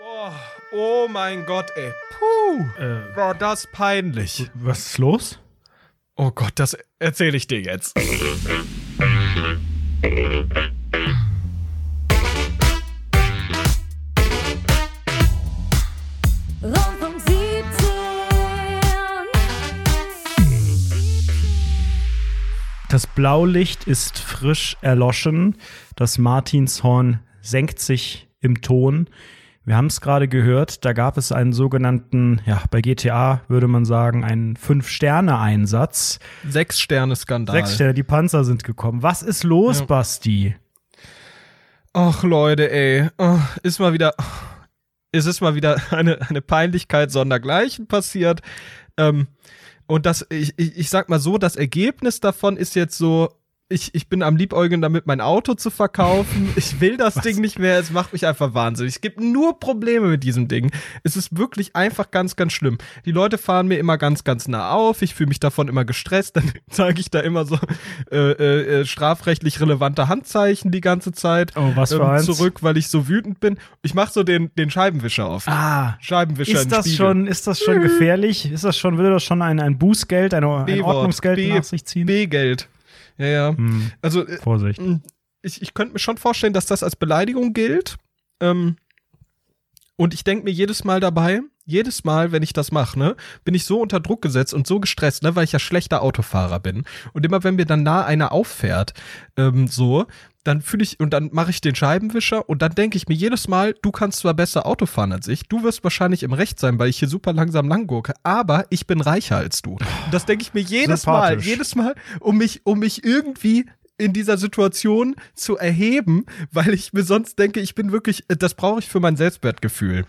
Boah, oh mein Gott, ey. Puh, Äh, war das peinlich. was ist los? Oh Gott, das erzähle ich dir jetzt. Rundfunk 17. Das Blaulicht ist frisch erloschen. Das Martinshorn senkt sich im Ton. Wir haben es gerade gehört, da gab es einen sogenannten, ja, bei GTA würde man sagen, einen Fünf-Sterne-Einsatz. Sechs-Sterne-Skandal. Sechs Sterne, die Panzer sind gekommen. Was ist los, Ja. Basti? Ach Leute, ey, oh, ist mal wieder, es ist mal wieder eine, eine Peinlichkeit sondergleichen passiert. Ähm, und das, ich, ich, ich sag mal so, das Ergebnis davon ist jetzt so, ich, ich bin am Liebäugeln damit, mein Auto zu verkaufen. Ich will das Ding nicht mehr. Es macht mich einfach wahnsinnig. Es gibt nur Probleme mit diesem Ding. Es ist wirklich einfach ganz, ganz schlimm. Die Leute fahren mir immer ganz, ganz nah auf. Ich fühle mich davon immer gestresst. Dann zeige ich da immer so äh, äh, äh, strafrechtlich relevante Handzeichen die ganze Zeit Oh, was für ähm, eins? zurück, weil ich so wütend bin. Ich mache so den, den Scheibenwischer auf. Ah, Scheibenwischer ist das schon, ist das schon gefährlich? Ist das schon, würde das schon ein, ein Bußgeld, ein, ein. Ordnungsgeld nach sich ziehen? B-Geld. Ja, ja. Hm, Also äh, Vorsicht. ich, ich könnte mir schon vorstellen, dass das als Beleidigung gilt. Ähm, und ich denke mir jedes Mal dabei, jedes Mal, wenn ich das mache, ne, bin ich so unter Druck gesetzt und so gestresst, ne, weil ich ja schlechter Autofahrer bin. Und immer wenn mir dann nah einer auffährt, ähm, so, dann fühle ich und dann mache ich den Scheibenwischer und dann denke ich mir jedes Mal, du kannst zwar besser Auto fahren als ich, du wirst wahrscheinlich im Recht sein, weil ich hier super langsam langgurke, aber ich bin reicher als du. Und das denke ich mir jedes Mal, jedes Mal, um mich, um mich irgendwie in dieser Situation zu erheben, weil ich mir sonst denke, ich bin wirklich, das brauche ich für mein Selbstwertgefühl.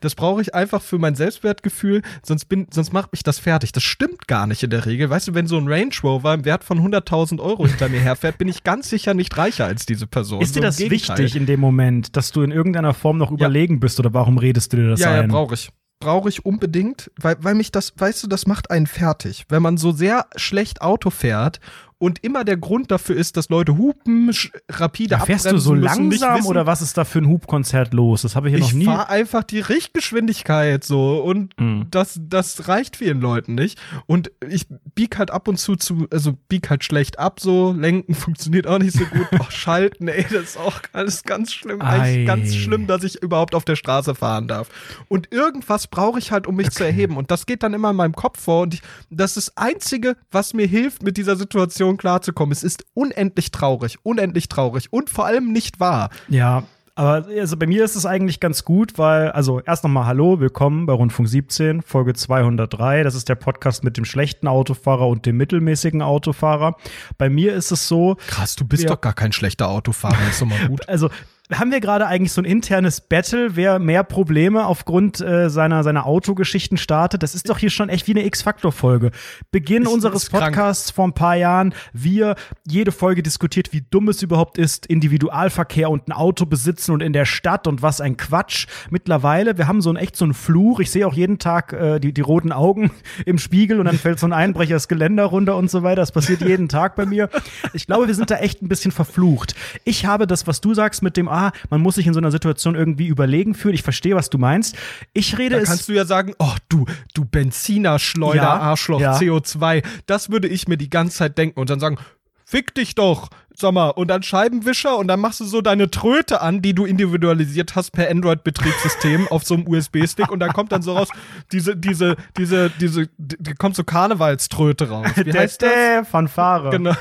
Das brauche ich einfach für mein Selbstwertgefühl, sonst bin, sonst macht mich das fertig. Das stimmt gar nicht in der Regel. Weißt du, wenn so ein Range Rover im Wert von 100.000 Euro hinter mir herfährt, bin ich ganz sicher nicht reicher als diese Person. Ist dir So das wichtig in dem Moment, dass du in irgendeiner Form noch überlegen bist oder warum redest du dir das Ja, ja, ein? brauche ich. Brauche ich unbedingt, weil, weil mich das, weißt du, das macht einen fertig. Wenn man so sehr schlecht Auto fährt und immer der Grund dafür ist, dass Leute hupen, rapide da fährst du so langsam oder was ist da für ein Hubkonzert los? Das habe ich ja noch ich nie. fahre einfach die Richtgeschwindigkeit so und Mhm. das, das reicht vielen Leuten nicht. Und ich bieg halt ab und zu zu, also bieg halt schlecht ab so, lenken funktioniert auch nicht so gut. Auch schalten, ey, das ist auch alles ganz schlimm. Ei. Eigentlich ganz schlimm, dass ich überhaupt auf der Straße fahren darf. Und irgendwas brauche ich halt, um mich zu erheben. Und das geht dann immer in meinem Kopf vor. Und ich, das ist das Einzige, was mir hilft, mit dieser Situation klarzukommen. Es ist unendlich traurig, unendlich traurig und vor allem nicht wahr. Ja, aber also bei mir ist es eigentlich ganz gut, weil, also erst nochmal Hallo, willkommen bei Rundfunk 17, Folge 203. Das ist der Podcast mit dem schlechten Autofahrer und dem mittelmäßigen Autofahrer. Bei mir ist es so, Krass, du bist Ja. doch gar kein schlechter Autofahrer, ist doch mal gut. also haben wir gerade eigentlich so ein internes Battle, wer mehr Probleme aufgrund äh, seiner, seiner Autogeschichten startet? Das ist doch hier schon echt wie eine X-Faktor-Folge. Beginn Ist- unseres ist. Podcasts vor ein paar Jahren. Wir, jede Folge diskutiert, wie dumm es überhaupt ist, Individualverkehr und ein Auto besitzen und in der Stadt und was ein Quatsch. Mittlerweile, wir haben so ein echt so einen Fluch. Ich sehe auch jeden Tag äh, die, die roten Augen im Spiegel und dann fällt so ein Einbrecher das Geländer runter und so weiter. Das passiert jeden Tag bei mir. Ich glaube, wir sind da echt ein bisschen verflucht. Ich habe das, was du sagst mit dem, ah, man muss sich in so einer Situation irgendwie überlegen fühlen. Ich verstehe, was du meinst. Ich rede Da es. kannst du ja sagen, oh du, du Benzinerschleuder, Ja, Arschloch, ja. CO2. Das würde ich mir die ganze Zeit denken und dann sagen, fick dich doch, sag mal, und dann Scheibenwischer und dann machst du so deine Tröte an, die du individualisiert hast per Android-Betriebssystem auf so einem USB-Stick und dann kommt dann so raus, diese, diese, diese, diese, die kommt so Karnevalströte raus. Wie heißt das? Fanfare. Genau.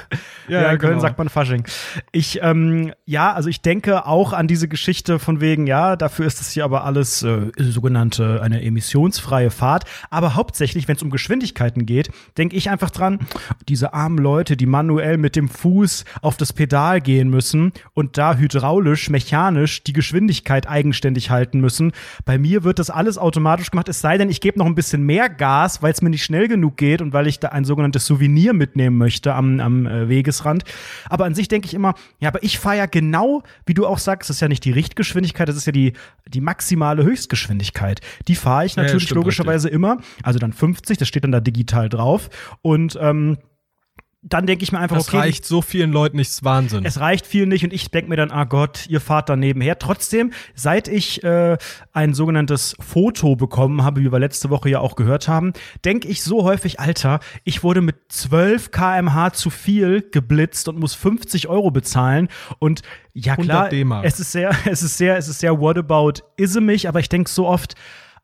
Ja, in Köln genau. sagt man Fasching. Ich, ähm, ja, also ich denke auch an diese Geschichte von wegen, ja, dafür ist es hier aber alles äh, sogenannte eine emissionsfreie Fahrt. Aber hauptsächlich, wenn es um Geschwindigkeiten geht, denke ich einfach dran, diese armen Leute, die manuell mit dem Fuß auf das Pedal gehen müssen und da hydraulisch, mechanisch die Geschwindigkeit eigenständig halten müssen. Bei mir wird das alles automatisch gemacht, es sei denn, ich gebe noch ein bisschen mehr Gas, weil es mir nicht schnell genug geht und weil ich da ein sogenanntes Souvenir mitnehmen möchte am, am äh, Wegesrand. Aber an sich denke ich immer, ja, aber ich fahre ja genau, wie du auch sagst, das ist ja nicht die Richtgeschwindigkeit, das ist ja die, die maximale Höchstgeschwindigkeit. Die fahre ich Ja, ja, natürlich stimmt, logischerweise immer. Also dann 50, das steht dann da digital drauf. Und ähm, dann denke ich mir einfach, Das okay, reicht so vielen Leuten nicht, ist Wahnsinn. es reicht viel nicht und ich denke mir dann, ah Gott, ihr fahrt da nebenher. Trotzdem, seit ich äh, ein sogenanntes Foto bekommen habe, wie wir letzte Woche ja auch gehört haben, denke ich so häufig, Alter, ich wurde mit 12 kmh zu viel geblitzt und muss 50 Euro bezahlen und ja 100 klar, es ist sehr, es ist sehr, es ist sehr whatabout ismig, aber ich denke so oft,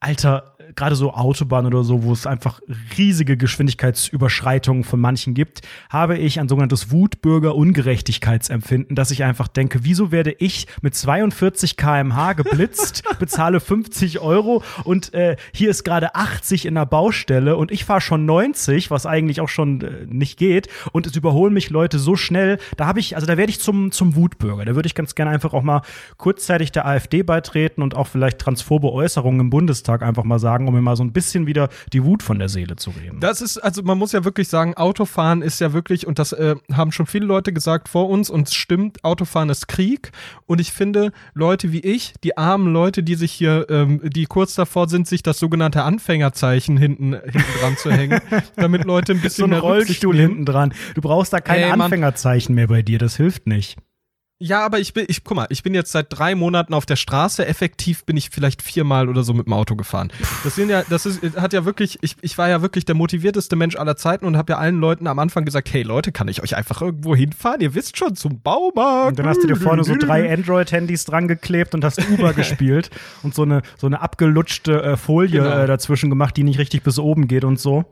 Alter, gerade so Autobahn oder so, wo es einfach riesige Geschwindigkeitsüberschreitungen von manchen gibt, habe ich ein sogenanntes Wutbürger-Ungerechtigkeitsempfinden, dass ich einfach denke, wieso werde ich mit 42 kmh geblitzt, bezahle 50 Euro und äh, hier ist gerade 80 in der Baustelle und ich fahre schon 90, was eigentlich auch schon äh, nicht geht und es überholen mich Leute so schnell, da habe ich, also da werde ich zum, zum Wutbürger. Da würde ich ganz gerne einfach auch mal kurzzeitig der AfD beitreten und auch vielleicht transphobe Äußerungen im Bundestag einfach mal sagen, um mir mal so ein bisschen wieder die Wut von der Seele zu reden. Das ist, also man muss ja wirklich sagen, Autofahren ist ja wirklich, und das äh, haben schon viele Leute gesagt vor uns, und es stimmt, Autofahren ist Krieg. Und ich finde, Leute wie ich, die armen Leute, die sich hier, ähm, die kurz davor sind, sich das sogenannte Anfängerzeichen hinten, hinten dran zu hängen, damit Leute ein so bisschen ein mehr Rollstuhl hinten dran. Du brauchst da kein Ey. Anfängerzeichen mehr bei dir, das hilft nicht. Ja, aber ich bin, ich, guck mal, ich bin jetzt seit drei Monaten auf der Straße. Effektiv bin ich vielleicht viermal oder so mit dem Auto gefahren. Das sind ja, das ist, hat ja wirklich, ich, ich war ja wirklich der motivierteste Mensch aller Zeiten und habe ja allen Leuten am Anfang gesagt, hey Leute, kann ich euch einfach irgendwo hinfahren? Ihr wisst schon, zum Baumarkt. Und dann hast du dir vorne so drei Android-Handys dran geklebt und hast Uber gespielt und so eine, so eine abgelutschte äh, Folie Genau. äh, dazwischen gemacht, die nicht richtig bis oben geht und so.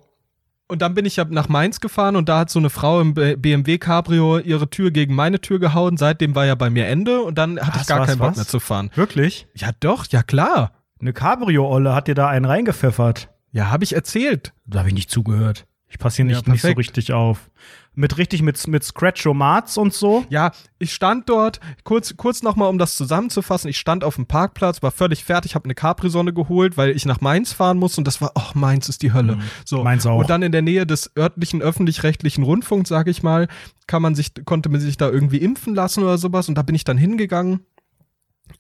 Und dann bin ich ja nach Mainz gefahren und da hat so eine Frau im BMW Cabrio ihre Tür gegen meine Tür gehauen. Seitdem war ja bei mir Ende und dann hatte Was, ich gar was, keinen Bock mehr zu fahren. Wirklich? Ja doch, ja klar. Eine Cabrio-Olle hat dir da einen reingepfeffert. Ja, habe ich erzählt. Da habe ich nicht zugehört. Ich passe hier nicht, Ja, nicht so richtig auf. Mit richtig mit, mit Scratch-O-Mats und so. Ja, ich stand dort, kurz, kurz nochmal, um das zusammenzufassen, ich stand auf dem Parkplatz, war völlig fertig, habe eine Capri-Sonne geholt, weil ich nach Mainz fahren muss und das war, ach, Mainz ist die Hölle. So. Mhm. Mainz auch. Und dann in der Nähe des örtlichen öffentlich-rechtlichen Rundfunks, sag ich mal, kann man sich, konnte man sich da irgendwie impfen lassen oder sowas und da bin ich dann hingegangen.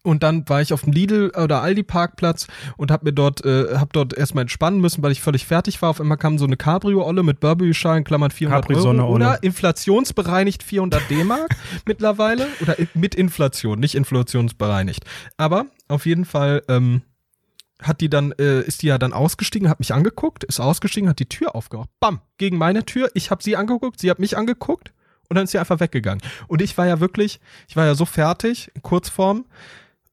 Und dann war ich auf dem Lidl oder Aldi Parkplatz und hab mir dort, äh, hab dort erstmal entspannen müssen, weil ich völlig fertig war. Auf einmal kam so eine Cabrio-Olle mit Burberry-Schalen, Klammern 400 Capri-Sonne Euro oder inflationsbereinigt 400 D-Mark mittlerweile oder mit Inflation, nicht inflationsbereinigt. Aber auf jeden Fall ähm, hat die dann, äh, ist die ja dann ausgestiegen, hat mich angeguckt, ist ausgestiegen, hat die Tür aufgemacht. Bam, gegen meine Tür. Ich habe sie angeguckt, sie hat mich angeguckt und dann ist sie einfach weggegangen. Und ich war ja wirklich, ich war ja so fertig, in Kurzform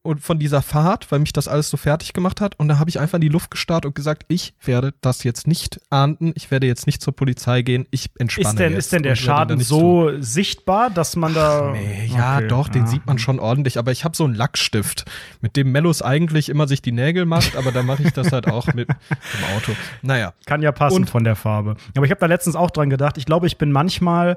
und von dieser Fahrt, weil mich das alles so fertig gemacht hat. Und da habe ich einfach in die Luft gestarrt und gesagt, ich werde das jetzt nicht ahnden, ich werde jetzt nicht zur Polizei gehen, ich entspanne Ist denn, jetzt ist denn der Schaden so sichtbar, dass man da. Nee, ja, Okay, doch, den ja. sieht man schon ordentlich, aber ich habe so einen Lackstift, mit dem Mellus eigentlich immer sich die Nägel macht, aber da mache ich das halt auch mit dem Auto. Naja. Kann ja passen Und- von der Farbe. Aber ich habe da letztens auch dran gedacht. Ich glaube, ich bin manchmal,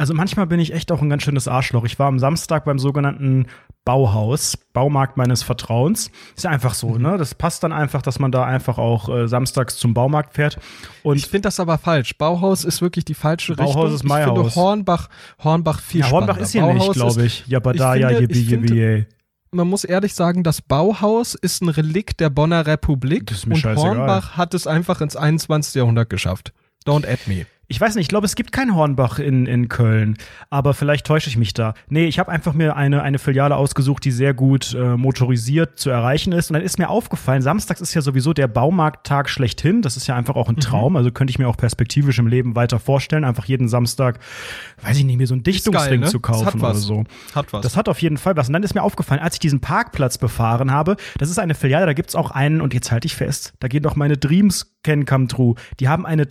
also manchmal bin ich echt auch ein ganz schönes Arschloch. Ich war am Samstag beim sogenannten Bauhaus, Baumarkt meines Vertrauens. Ist ja einfach so, ne? Das passt dann einfach, dass man da einfach auch äh, samstags zum Baumarkt fährt. Und Ich finde das aber falsch. Bauhaus ist wirklich die falsche Bauhaus Richtung. ist mein ich finde. Hornbach, Hornbach viel ja, Hornbach spannender. ist hier nicht, Bauhaus glaube ist- ich. Ja, aber da, ich ja, finde- jibbi, ich finde- jibbi, ey. Man muss ehrlich sagen, das Bauhaus ist ein Relikt der Bonner Republik Das ist mir und scheißegal. Hornbach hat es einfach ins 21. Jahrhundert geschafft. Don't add me. Ich weiß nicht, ich glaube, es gibt kein Hornbach in, in Köln, aber vielleicht täusche ich mich da. Nee, ich habe einfach mir eine, eine Filiale ausgesucht, die sehr gut äh, motorisiert zu erreichen ist. Und dann ist mir aufgefallen, samstags ist ja sowieso der Baumarkttag schlechthin. Das ist ja einfach auch Mhm. ein Traum. Also könnte ich mir auch perspektivisch im Leben weiter vorstellen, einfach jeden Samstag, weiß ich nicht, mir so ein Dichtungsding ne? zu kaufen oder so. Hat was. Das hat auf jeden Fall was. Und dann ist mir aufgefallen, als ich diesen Parkplatz befahren habe, das ist eine Filiale, da gibt's auch einen, und jetzt halte ich fest, da geht doch meine Dreams can come true. Die haben eine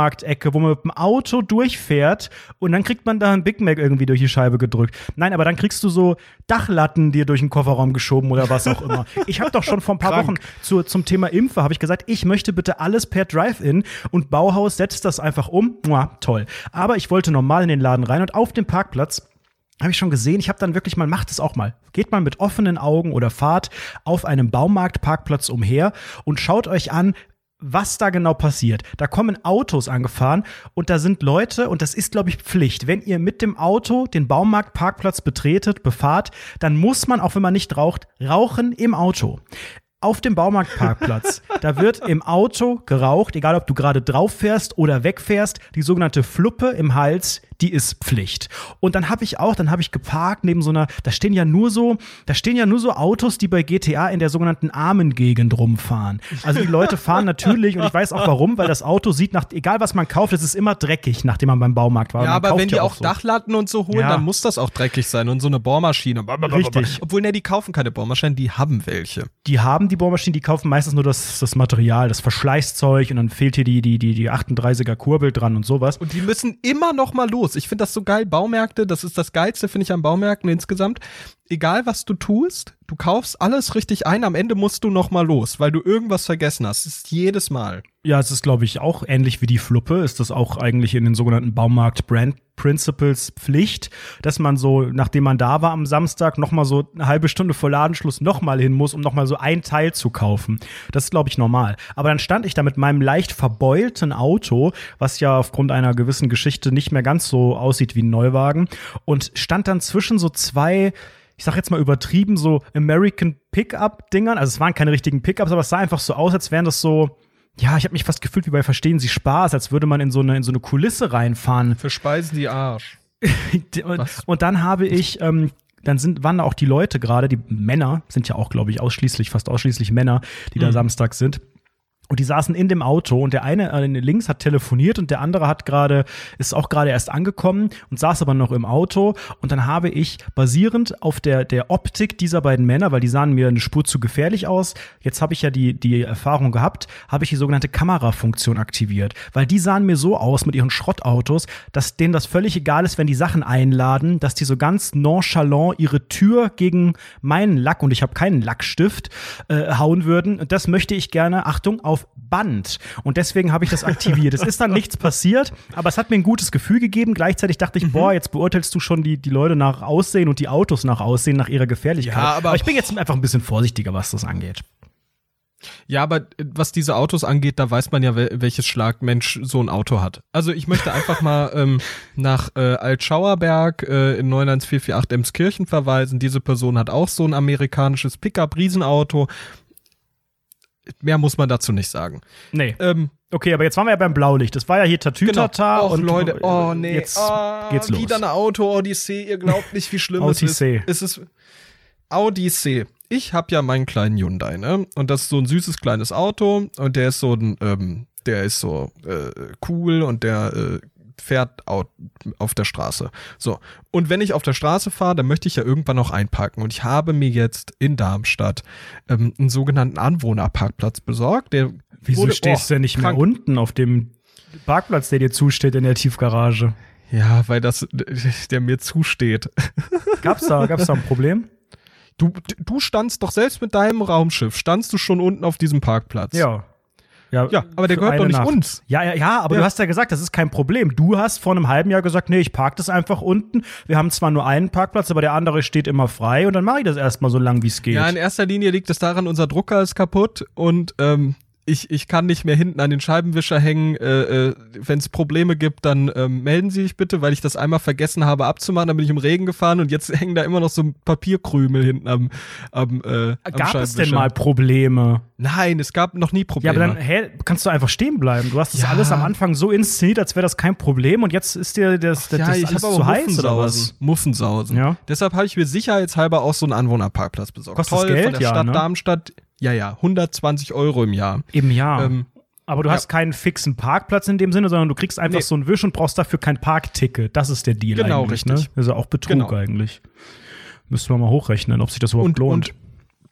Drive-Thru-Baumarktecke, wo man mit dem Auto durchfährt und dann kriegt man da ein Big Mac irgendwie durch die Scheibe gedrückt. Nein, aber dann kriegst du so Dachlatten dir durch den Kofferraum geschoben oder was auch immer. Ich habe doch schon vor ein paar Krank. Wochen zu, zum Thema Impfe habe ich gesagt, ich möchte bitte alles per Drive-In und Bauhaus setzt das einfach um. Mua, toll. Aber ich wollte normal in den Laden rein und auf dem Parkplatz habe ich schon gesehen. Ich habe dann wirklich mal, macht es auch mal. Geht mal mit offenen Augen oder fahrt auf einem Baumarktparkplatz umher und schaut euch an, was da genau passiert. Da kommen Autos angefahren und da sind Leute, und das ist, glaube ich, Pflicht. Wenn ihr mit dem Auto den Baumarktparkplatz betretet, befahrt, dann muss man, auch wenn man nicht raucht, rauchen im Auto. Auf dem Baumarktparkplatz Da wird im Auto geraucht, egal ob du gerade drauf fährst oder wegfährst. Die sogenannte Fluppe im Hals, die ist Pflicht. Und dann habe ich auch, dann habe ich geparkt neben so einer, da stehen ja nur so, da stehen ja nur so Autos, die bei GTA in der sogenannten armen Gegend rumfahren. Also die Leute fahren natürlich und ich weiß auch warum, weil das Auto sieht nach, egal was man kauft, es ist immer dreckig, nachdem man beim Baumarkt war. Ja, aber wenn die ja auch so. Dachlatten und so holen, Ja. dann muss das auch dreckig sein und so eine Bohrmaschine. Richtig. Obwohl, ne, die kaufen keine Bohrmaschinen, die haben welche. die haben die Bohrmaschinen, die kaufen meistens nur das, das Material, das Verschleißzeug und dann fehlt hier die, die, die, die 38er Kurbel dran und sowas. Und die müssen immer noch mal los. Ich finde das so geil. Baumärkte, das ist das Geilste, finde ich, an Baumärkten insgesamt. Egal, was du tust, du kaufst alles richtig ein, am Ende musst du noch mal los, weil du irgendwas vergessen hast. Das ist jedes Mal. Ja, es ist, glaube ich, auch ähnlich wie die Fluppe, ist das auch eigentlich in den sogenannten Baumarkt Brand Principles Pflicht, dass man so, nachdem man da war am Samstag, noch mal so eine halbe Stunde vor Ladenschluss noch mal hin muss, um noch mal so ein Teil zu kaufen. Das ist, glaube ich, normal. Aber dann stand ich da mit meinem leicht verbeulten Auto, was ja aufgrund einer gewissen Geschichte nicht mehr ganz so aussieht wie ein Neuwagen, und stand dann zwischen so zwei ich sag jetzt mal übertrieben, so American Pickup-Dingern. Also es waren keine richtigen Pickups, aber es sah einfach so aus, als wären das so, ja, ich habe mich fast gefühlt wie bei Verstehen Sie Spaß, als würde man in so eine, in so eine Kulisse reinfahren. Verspeisen die Arsch. Und, und dann habe ich, ähm, dann sind, waren da auch die Leute gerade, die Männer, sind ja auch, glaube ich, ausschließlich, fast ausschließlich Männer, die da Samstag sind. Und die saßen in dem Auto und der eine äh, links hat telefoniert und der andere hat gerade, ist auch gerade erst angekommen und saß aber noch im Auto. Und dann habe ich basierend auf der, der Optik dieser beiden Männer, weil die sahen mir eine Spur zu gefährlich aus, jetzt habe ich ja die, die Erfahrung gehabt, habe ich die sogenannte Kamerafunktion aktiviert. Weil die sahen mir so aus mit ihren Schrottautos, dass denen das völlig egal ist, wenn die Sachen einladen, dass die so ganz nonchalant ihre Tür gegen meinen Lack, und ich habe keinen Lackstift, äh, hauen würden. Und das möchte ich gerne, Achtung, auf Band. Und deswegen habe ich das aktiviert. es ist dann nichts passiert, aber es hat mir ein gutes Gefühl gegeben. Gleichzeitig dachte ich, boah, jetzt beurteilst du schon die, die Leute nach Aussehen und die Autos nach Aussehen, nach ihrer Gefährlichkeit. Ja, aber- ich bin jetzt einfach ein bisschen vorsichtiger, was das angeht. Ja, aber äh, was diese Autos angeht, da weiß man ja, wel welches Schlagmensch so ein Auto hat. Also ich möchte einfach mal ähm, nach äh, Altschauerberg äh, in 91448 Emskirchen verweisen. Diese Person hat auch so ein amerikanisches Pickup-Riesenauto. Mehr muss man dazu nicht sagen. Nee. Ähm, Okay, aber jetzt waren wir ja beim Blaulicht. Das war ja hier Tatütata Och, und Leute, oh nee, jetzt oh, geht's los. Wieder eine Auto-Odyssee, ihr glaubt nicht, wie schlimm es ist. Es ist Odyssee. Ich habe ja meinen kleinen Hyundai, ne? Und das ist so ein süßes kleines Auto und der ist so ein, ähm, der ist so äh, cool und der äh, fährt au- auf der Straße. So. Und wenn ich auf der Straße fahre, dann möchte ich ja irgendwann noch einparken. Und ich habe mir jetzt in Darmstadt ähm, einen sogenannten Anwohnerparkplatz besorgt. Der Wieso wurde- stehst du oh, denn nicht mehr krank. unten auf dem Parkplatz, der dir zusteht in der Tiefgarage? Ja, weil das, der mir zusteht. Gab's da, gab's da ein Problem? Du, du standst doch selbst mit deinem Raumschiff, standst du schon unten auf diesem Parkplatz. Ja. Ja, Ja, aber der gehört doch nicht Nacht. uns. Ja, ja, ja, aber Ja. du hast ja gesagt, das ist kein Problem. Du hast vor einem halben Jahr gesagt, nee, ich park das einfach unten. Wir haben zwar nur einen Parkplatz, aber der andere steht immer frei und dann mache ich das erstmal so lang, wie es geht. Ja, in erster Linie liegt es daran, unser Drucker ist kaputt und ähm, ich, ich kann nicht mehr hinten an den Scheibenwischer hängen. Äh, äh, Wenn es Probleme gibt, dann ähm, melden Sie sich bitte, weil ich das einmal vergessen habe abzumachen. Dann bin ich im Regen gefahren und jetzt hängen da immer noch so Papierkrümel hinten am, am, äh, am Gab es denn mal Probleme? Nein, es gab noch nie Ja, Probleme. aber dann hä, kannst du einfach stehen bleiben. Du hast das Ja. alles am Anfang so inszeniert, als wäre das kein Problem und jetzt ist dir das, das, ja, das ich alles zu heiß oder was? Muffensausen. Ja. Deshalb habe ich mir sicherheitshalber auch so einen Anwohnerparkplatz besorgt. Kostet Toll, Geld? von der Ja, Stadt ne? Darmstadt. Ja, ja, 120 Euro im Jahr. Im Jahr. Ähm, aber du ja. hast keinen fixen Parkplatz in dem Sinne, sondern du kriegst einfach Nee. so einen Wisch und brauchst dafür kein Parkticket. Das ist der Deal Genau, eigentlich. richtig. Ne? Das ist ja auch Betrug Genau. eigentlich. Müssten wir mal hochrechnen, ob sich das überhaupt und, lohnt. und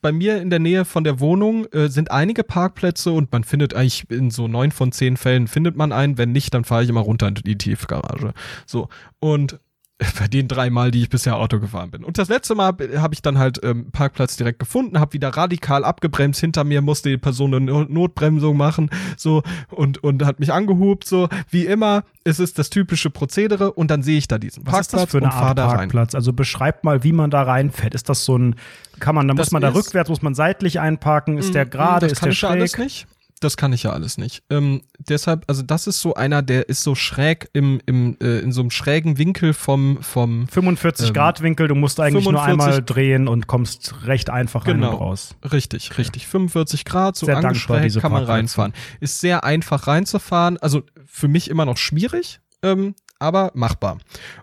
bei mir in der Nähe von der Wohnung äh, sind einige Parkplätze und man findet eigentlich in so neun von zehn Fällen findet man einen. Wenn nicht, dann fahre ich immer runter in die Tiefgarage. So. Und bei den drei Mal, die ich bisher Auto gefahren bin. Und das letzte Mal habe hab ich dann halt ähm, Parkplatz direkt gefunden, habe wieder radikal abgebremst. Hinter mir musste die Person eine No- Notbremsung machen, so und und hat mich angehupt, so wie immer. Es ist das typische Prozedere und dann sehe ich da diesen was ist das Parkplatz für eine Art. Parkplatz? Also beschreib mal, wie man da reinfährt. Ist das so ein, kann man, da muss man da rückwärts, muss man seitlich einparken? Ist der gerade, das ist der ja alles schräg? nicht. Das kann ich ja alles nicht. Ähm, deshalb, also das ist so einer, der ist so schräg im, im äh, in so einem schrägen Winkel vom vom 45 Ähm, Grad Winkel, du musst eigentlich 45 nur einmal drehen und kommst recht einfach rein Genau. und raus. Richtig, richtig. 45 Grad, so Sehr dankbar, angeschrägt, diese kann man reinfahren. Ist sehr einfach reinzufahren. Also für mich immer noch schwierig, ähm, aber machbar.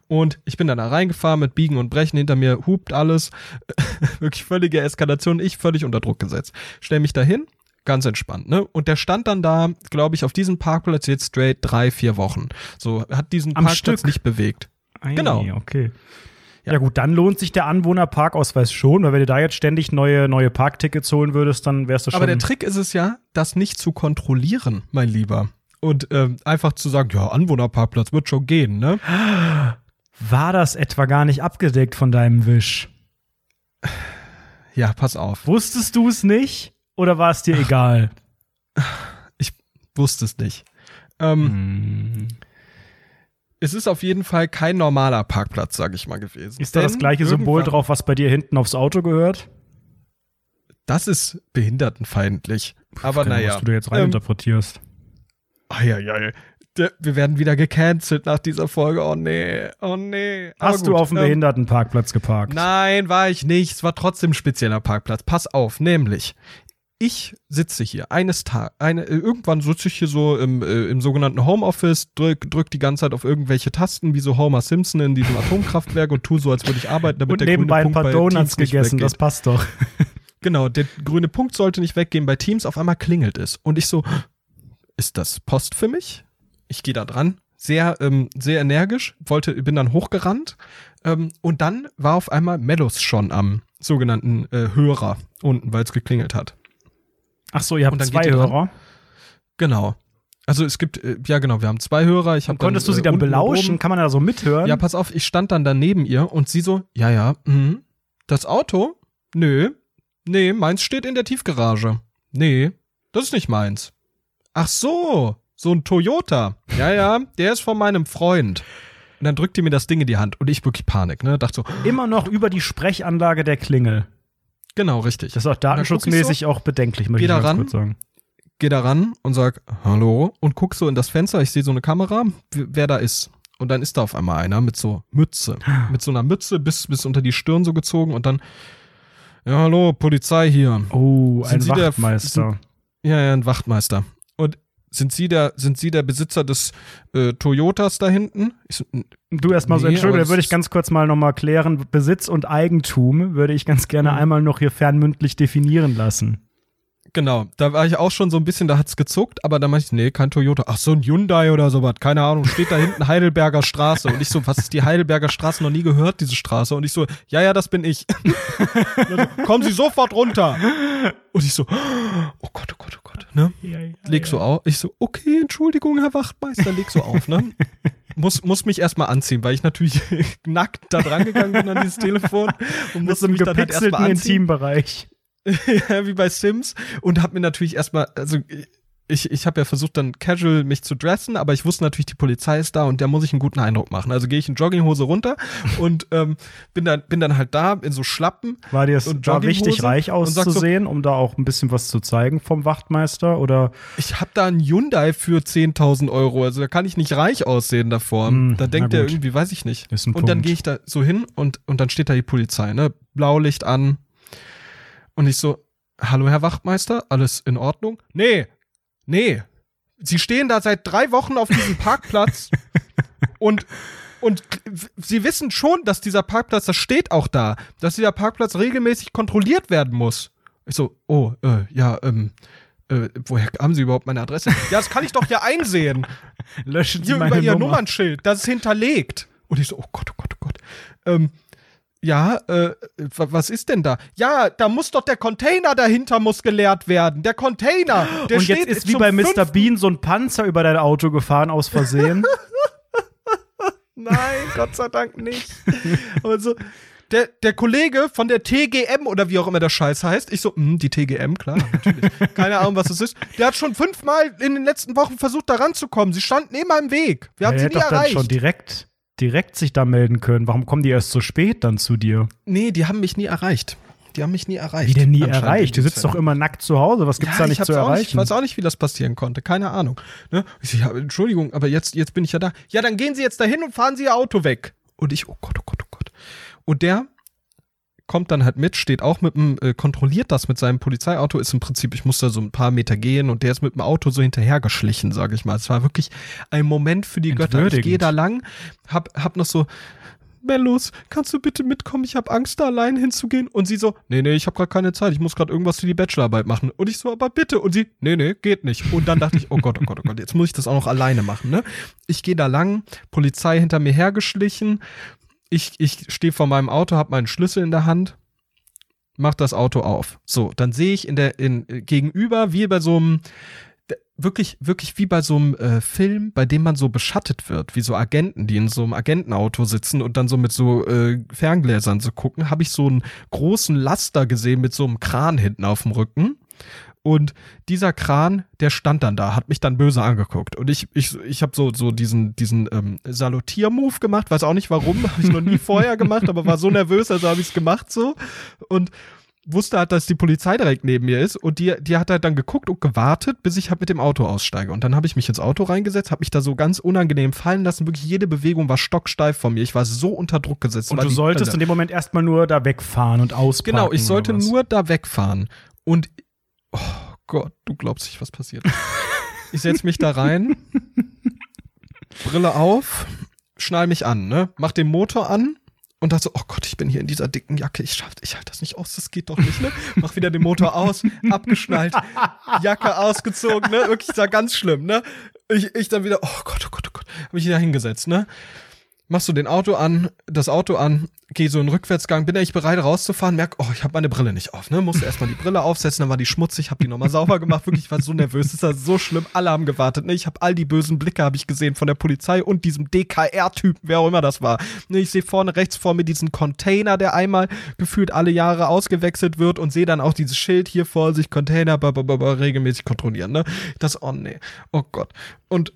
Und ich bin dann da reingefahren mit Biegen und Brechen. Hinter mir hupt alles. Wirklich völlige Eskalation. Ich völlig unter Druck gesetzt. Stell mich dahin. Ganz entspannt, ne? Und der stand dann da, glaube ich, auf diesem Parkplatz jetzt straight drei, vier Wochen. So, hat diesen Am Parkplatz Stück? nicht bewegt. Ei, Genau. Okay. Ja. gut, dann lohnt sich der Anwohnerparkausweis schon, weil wenn du da jetzt ständig neue, neue Parktickets holen würdest, dann wärst du schon. Aber der Trick ist es ja, das nicht zu kontrollieren, mein Lieber. Und ähm, einfach zu sagen, ja, Anwohnerparkplatz wird schon gehen, ne? War das etwa gar nicht abgedeckt von deinem Wisch? Ja, pass auf. Wusstest du es nicht? Oder war es dir egal? Wusste es nicht. Ähm, Hm. Es ist auf jeden Fall kein normaler Parkplatz, sag ich mal, gewesen. Ist da das Denn gleiche Symbol drauf, was bei dir hinten aufs Auto gehört? Das ist behindertenfeindlich. Aber Keine Ahnung, naja. Was du da jetzt Ähm, reininterpretierst. Eieiei. Der- Wir werden wieder gecancelt nach dieser Folge. Oh nee, oh nee. Aber Hast du gut, auf dem ähm, Behindertenparkplatz geparkt? Nein, war ich nicht. Es war trotzdem ein spezieller Parkplatz. Pass auf, nämlich. Ich sitze hier eines Tages, eine, äh, irgendwann sitze ich hier so im, äh, im sogenannten Homeoffice, drück, drück die ganze Zeit auf irgendwelche Tasten, wie so Homer Simpson in diesem Atomkraftwerk und tu so, als würde ich arbeiten, damit Und der nebenbei ein grüne paar Punkt bei Donuts gegessen, das passt doch. Genau, der grüne Punkt sollte nicht weggehen bei Teams, auf einmal klingelt es. Und ich so, ist das Post für mich? Ich gehe da dran, sehr, ähm, sehr energisch, wollte, bin dann hochgerannt. Ähm, und dann war auf einmal Mellus schon am sogenannten äh, Hörer unten, weil es geklingelt hat. Ach so, ihr habt dann zwei die dran. Hörer. Genau. Also es gibt, äh, ja genau, wir haben zwei Hörer. Ich hab Und konntest du dann, sie äh, dann und belauschen? Kann man da so mithören? Ja, pass auf, ich stand dann da neben ihr und sie so, ja, ja, mhm. das Auto? Nö, nee, meins steht in der Tiefgarage. Nee, das ist nicht meins. Ach so, so ein Toyota. Ja, ja, der ist von meinem Freund. Und dann drückt die mir das Ding in die Hand und ich wirklich Panik, ne? Dachte so, Immer noch über die Sprechanlage der Klingel. Genau, richtig. Das ist auch datenschutzmäßig auch bedenklich, möchte Geh ich da ganz ran. kurz sagen. Geh da ran und sag, hallo, und guck so in das Fenster, ich sehe so eine Kamera, wer da ist. Und dann ist da auf einmal einer mit so Mütze. Mit so einer Mütze bis, bis unter die Stirn so gezogen und dann, ja, hallo, Polizei hier. Oh, Sind ein Sie der- Wachtmeister. Ja, ja, ein Wachtmeister. Sind Sie der, sind Sie der Besitzer des äh, Toyotas da hinten? Ich so, "N- Du erstmal so, Nee, Entschuldigung, aber da würde ich ganz kurz mal nochmal klären. Besitz und Eigentum würde ich ganz gerne Mhm. einmal noch hier fernmündlich definieren lassen. Genau, da war ich auch schon so ein bisschen, da hat's gezuckt, aber da meinte ich, nee, kein Toyota. Ach, so ein Hyundai oder sowas, keine Ahnung, steht da hinten Heidelberger Straße. Und ich so, was ist die Heidelberger Straße? Noch nie gehört, diese Straße. Und ich so, ja, ja, das bin ich. So, Kommen Sie sofort runter. Und ich so, oh Gott, oh Gott, oh Gott, ne? Leg so auf. Ich so, okay, Entschuldigung, Herr Wachtmeister, leg so auf, ne? Muss, muss mich erstmal anziehen, weil ich natürlich nackt da dran gegangen bin an dieses Telefon und musste mich dann halt erstmal anziehen. Intimbereich. ja, wie bei Sims und hab mir natürlich erstmal, also ich, ich habe ja versucht dann casual mich zu dressen, aber ich wusste natürlich, die Polizei ist da und der muss ich einen guten Eindruck machen. Also gehe ich in Jogginghose runter und ähm, bin dann bin dann halt da in so Schlappen. War dir es war wichtig, reich sagst so- auszusehen, um da auch ein bisschen was zu zeigen vom Wachtmeister? Oder Ich habe da einen Hyundai für 10.000 Euro, also da kann ich nicht reich aussehen davor. Hm, da denkt er irgendwie, weiß ich nicht. Und dann Punkt. gehe ich da so hin und, und dann steht da die Polizei, ne? Blaulicht an. Und ich so, hallo Herr Wachtmeister, alles in Ordnung? Nee, nee. Sie stehen da seit drei Wochen auf diesem Parkplatz und und sie wissen schon, dass dieser Parkplatz, das steht auch da, dass dieser Parkplatz regelmäßig kontrolliert werden muss. Ich so, oh, äh, ja, ähm, äh, woher haben Sie überhaupt meine Adresse? ja, das kann ich doch ja einsehen. löschen Sie Hier meine über Ihr Nummer? Nummernschild, das ist hinterlegt. Und ich so, oh Gott, oh Gott, oh Gott. Ähm, ja, äh, wa- was ist denn da? Ja, da muss doch der Container dahinter muss geleert werden. Der Container, der Und steht jetzt ist wie bei Mr. Bean so ein Panzer über dein Auto gefahren aus Versehen. Nein, Gott sei Dank nicht. Aber so, der, der Kollege von der TGM oder wie auch immer der Scheiß heißt, ich so, hm, die TGM, klar, natürlich. Keine Ahnung, was es ist. Der hat schon fünfmal in den letzten Wochen versucht, da ranzukommen. Sie standen immer im Weg. Wir haben er sie nie doch dann erreicht. schon direkt, direkt sich da melden können. Warum kommen die erst so spät dann zu dir? Nee, die haben mich nie erreicht. Die haben mich nie erreicht. Wie denn nie erreicht? Du sitzt doch immer nackt zu Hause. Was gibt's da ich nicht zu erreichen? Nicht, ich weiß auch nicht, wie das passieren konnte. Keine Ahnung. Ne? Ich ja, Entschuldigung, aber jetzt, jetzt bin ich ja da. Ja, dann gehen Sie jetzt dahin und fahren Sie Ihr Auto weg. Und ich, oh Gott, oh Gott, oh Gott. Und der kommt dann halt mit, steht auch mit dem, äh, kontrolliert das mit seinem Polizeiauto, ist im Prinzip, ich musste so ein paar Meter gehen und der ist mit dem Auto so hinterhergeschlichen, sage ich mal. Es war wirklich ein Moment für die Götter. Ich gehe da lang, hab, hab noch so, Mellos, kannst du bitte mitkommen? Ich habe Angst, da allein hinzugehen. Und sie so, nee, nee, ich habe gerade keine Zeit, ich muss gerade irgendwas für die Bachelorarbeit machen. Und ich so, aber bitte. Und sie, nee, nee, geht nicht. Und dann dachte ich, oh Gott, oh Gott, oh Gott, jetzt muss ich das auch noch alleine machen, ne? Ich gehe da lang, Polizei hinter mir hergeschlichen. Ich, ich stehe vor meinem Auto, habe meinen Schlüssel in der Hand, mach das Auto auf. So, dann sehe ich in der, in, gegenüber, wie bei so einem, wirklich, wirklich wie bei so einem äh, Film, bei dem man so beschattet wird, wie so Agenten, die in so einem Agentenauto sitzen und dann so mit so äh, Ferngläsern so gucken, habe ich so einen großen Laster gesehen mit so einem Kran hinten auf dem Rücken. Und dieser Kran, der stand dann da, hat mich dann böse angeguckt. Und ich, ich, ich habe so, so diesen, diesen ähm, Salutier-Move gemacht, weiß auch nicht warum, habe ich noch nie vorher gemacht, aber war so nervös, also habe ich es gemacht so. Und wusste halt, dass die Polizei direkt neben mir ist und die, die hat halt dann geguckt und gewartet, bis ich halt mit dem Auto aussteige. Und dann habe ich mich ins Auto reingesetzt, habe mich da so ganz unangenehm fallen lassen. Wirklich jede Bewegung war stocksteif von mir. Ich war so unter Druck gesetzt. Und du solltest Hölle. in dem Moment erstmal nur da wegfahren und ausparken. Genau, ich sollte nur da wegfahren. Und oh Gott, du glaubst nicht, was passiert. ich setze mich da rein, Brille auf, schnall mich an, ne? Mach den Motor an und dachte so, oh Gott, ich bin hier in dieser dicken Jacke, ich schaff, ich halte das nicht aus, das geht doch nicht, ne? Mach wieder den Motor aus, abgeschnallt, Jacke ausgezogen, ne? Wirklich da ganz schlimm, ne? Ich, ich dann wieder, oh Gott, oh Gott, oh Gott, hab mich wieder hingesetzt, ne? Machst du den Auto an, das Auto an, geh so in den Rückwärtsgang, bin eigentlich bereit rauszufahren, merk, oh, ich habe meine Brille nicht auf, ne? Musste erstmal die Brille aufsetzen, dann war die schmutzig, hab die nochmal sauber gemacht, wirklich, ich war so nervös, das war so schlimm, alle haben gewartet, ne? Ich habe all die bösen Blicke habe ich gesehen von der Polizei und diesem DKR-Typen, wer auch immer das war. Ne, ich sehe vorne rechts vor mir diesen Container, der einmal gefühlt alle Jahre ausgewechselt wird und sehe dann auch dieses Schild hier vor sich, Container, ba, ba, ba, ba, regelmäßig kontrollieren, ne? Das, oh nee, oh Gott. Und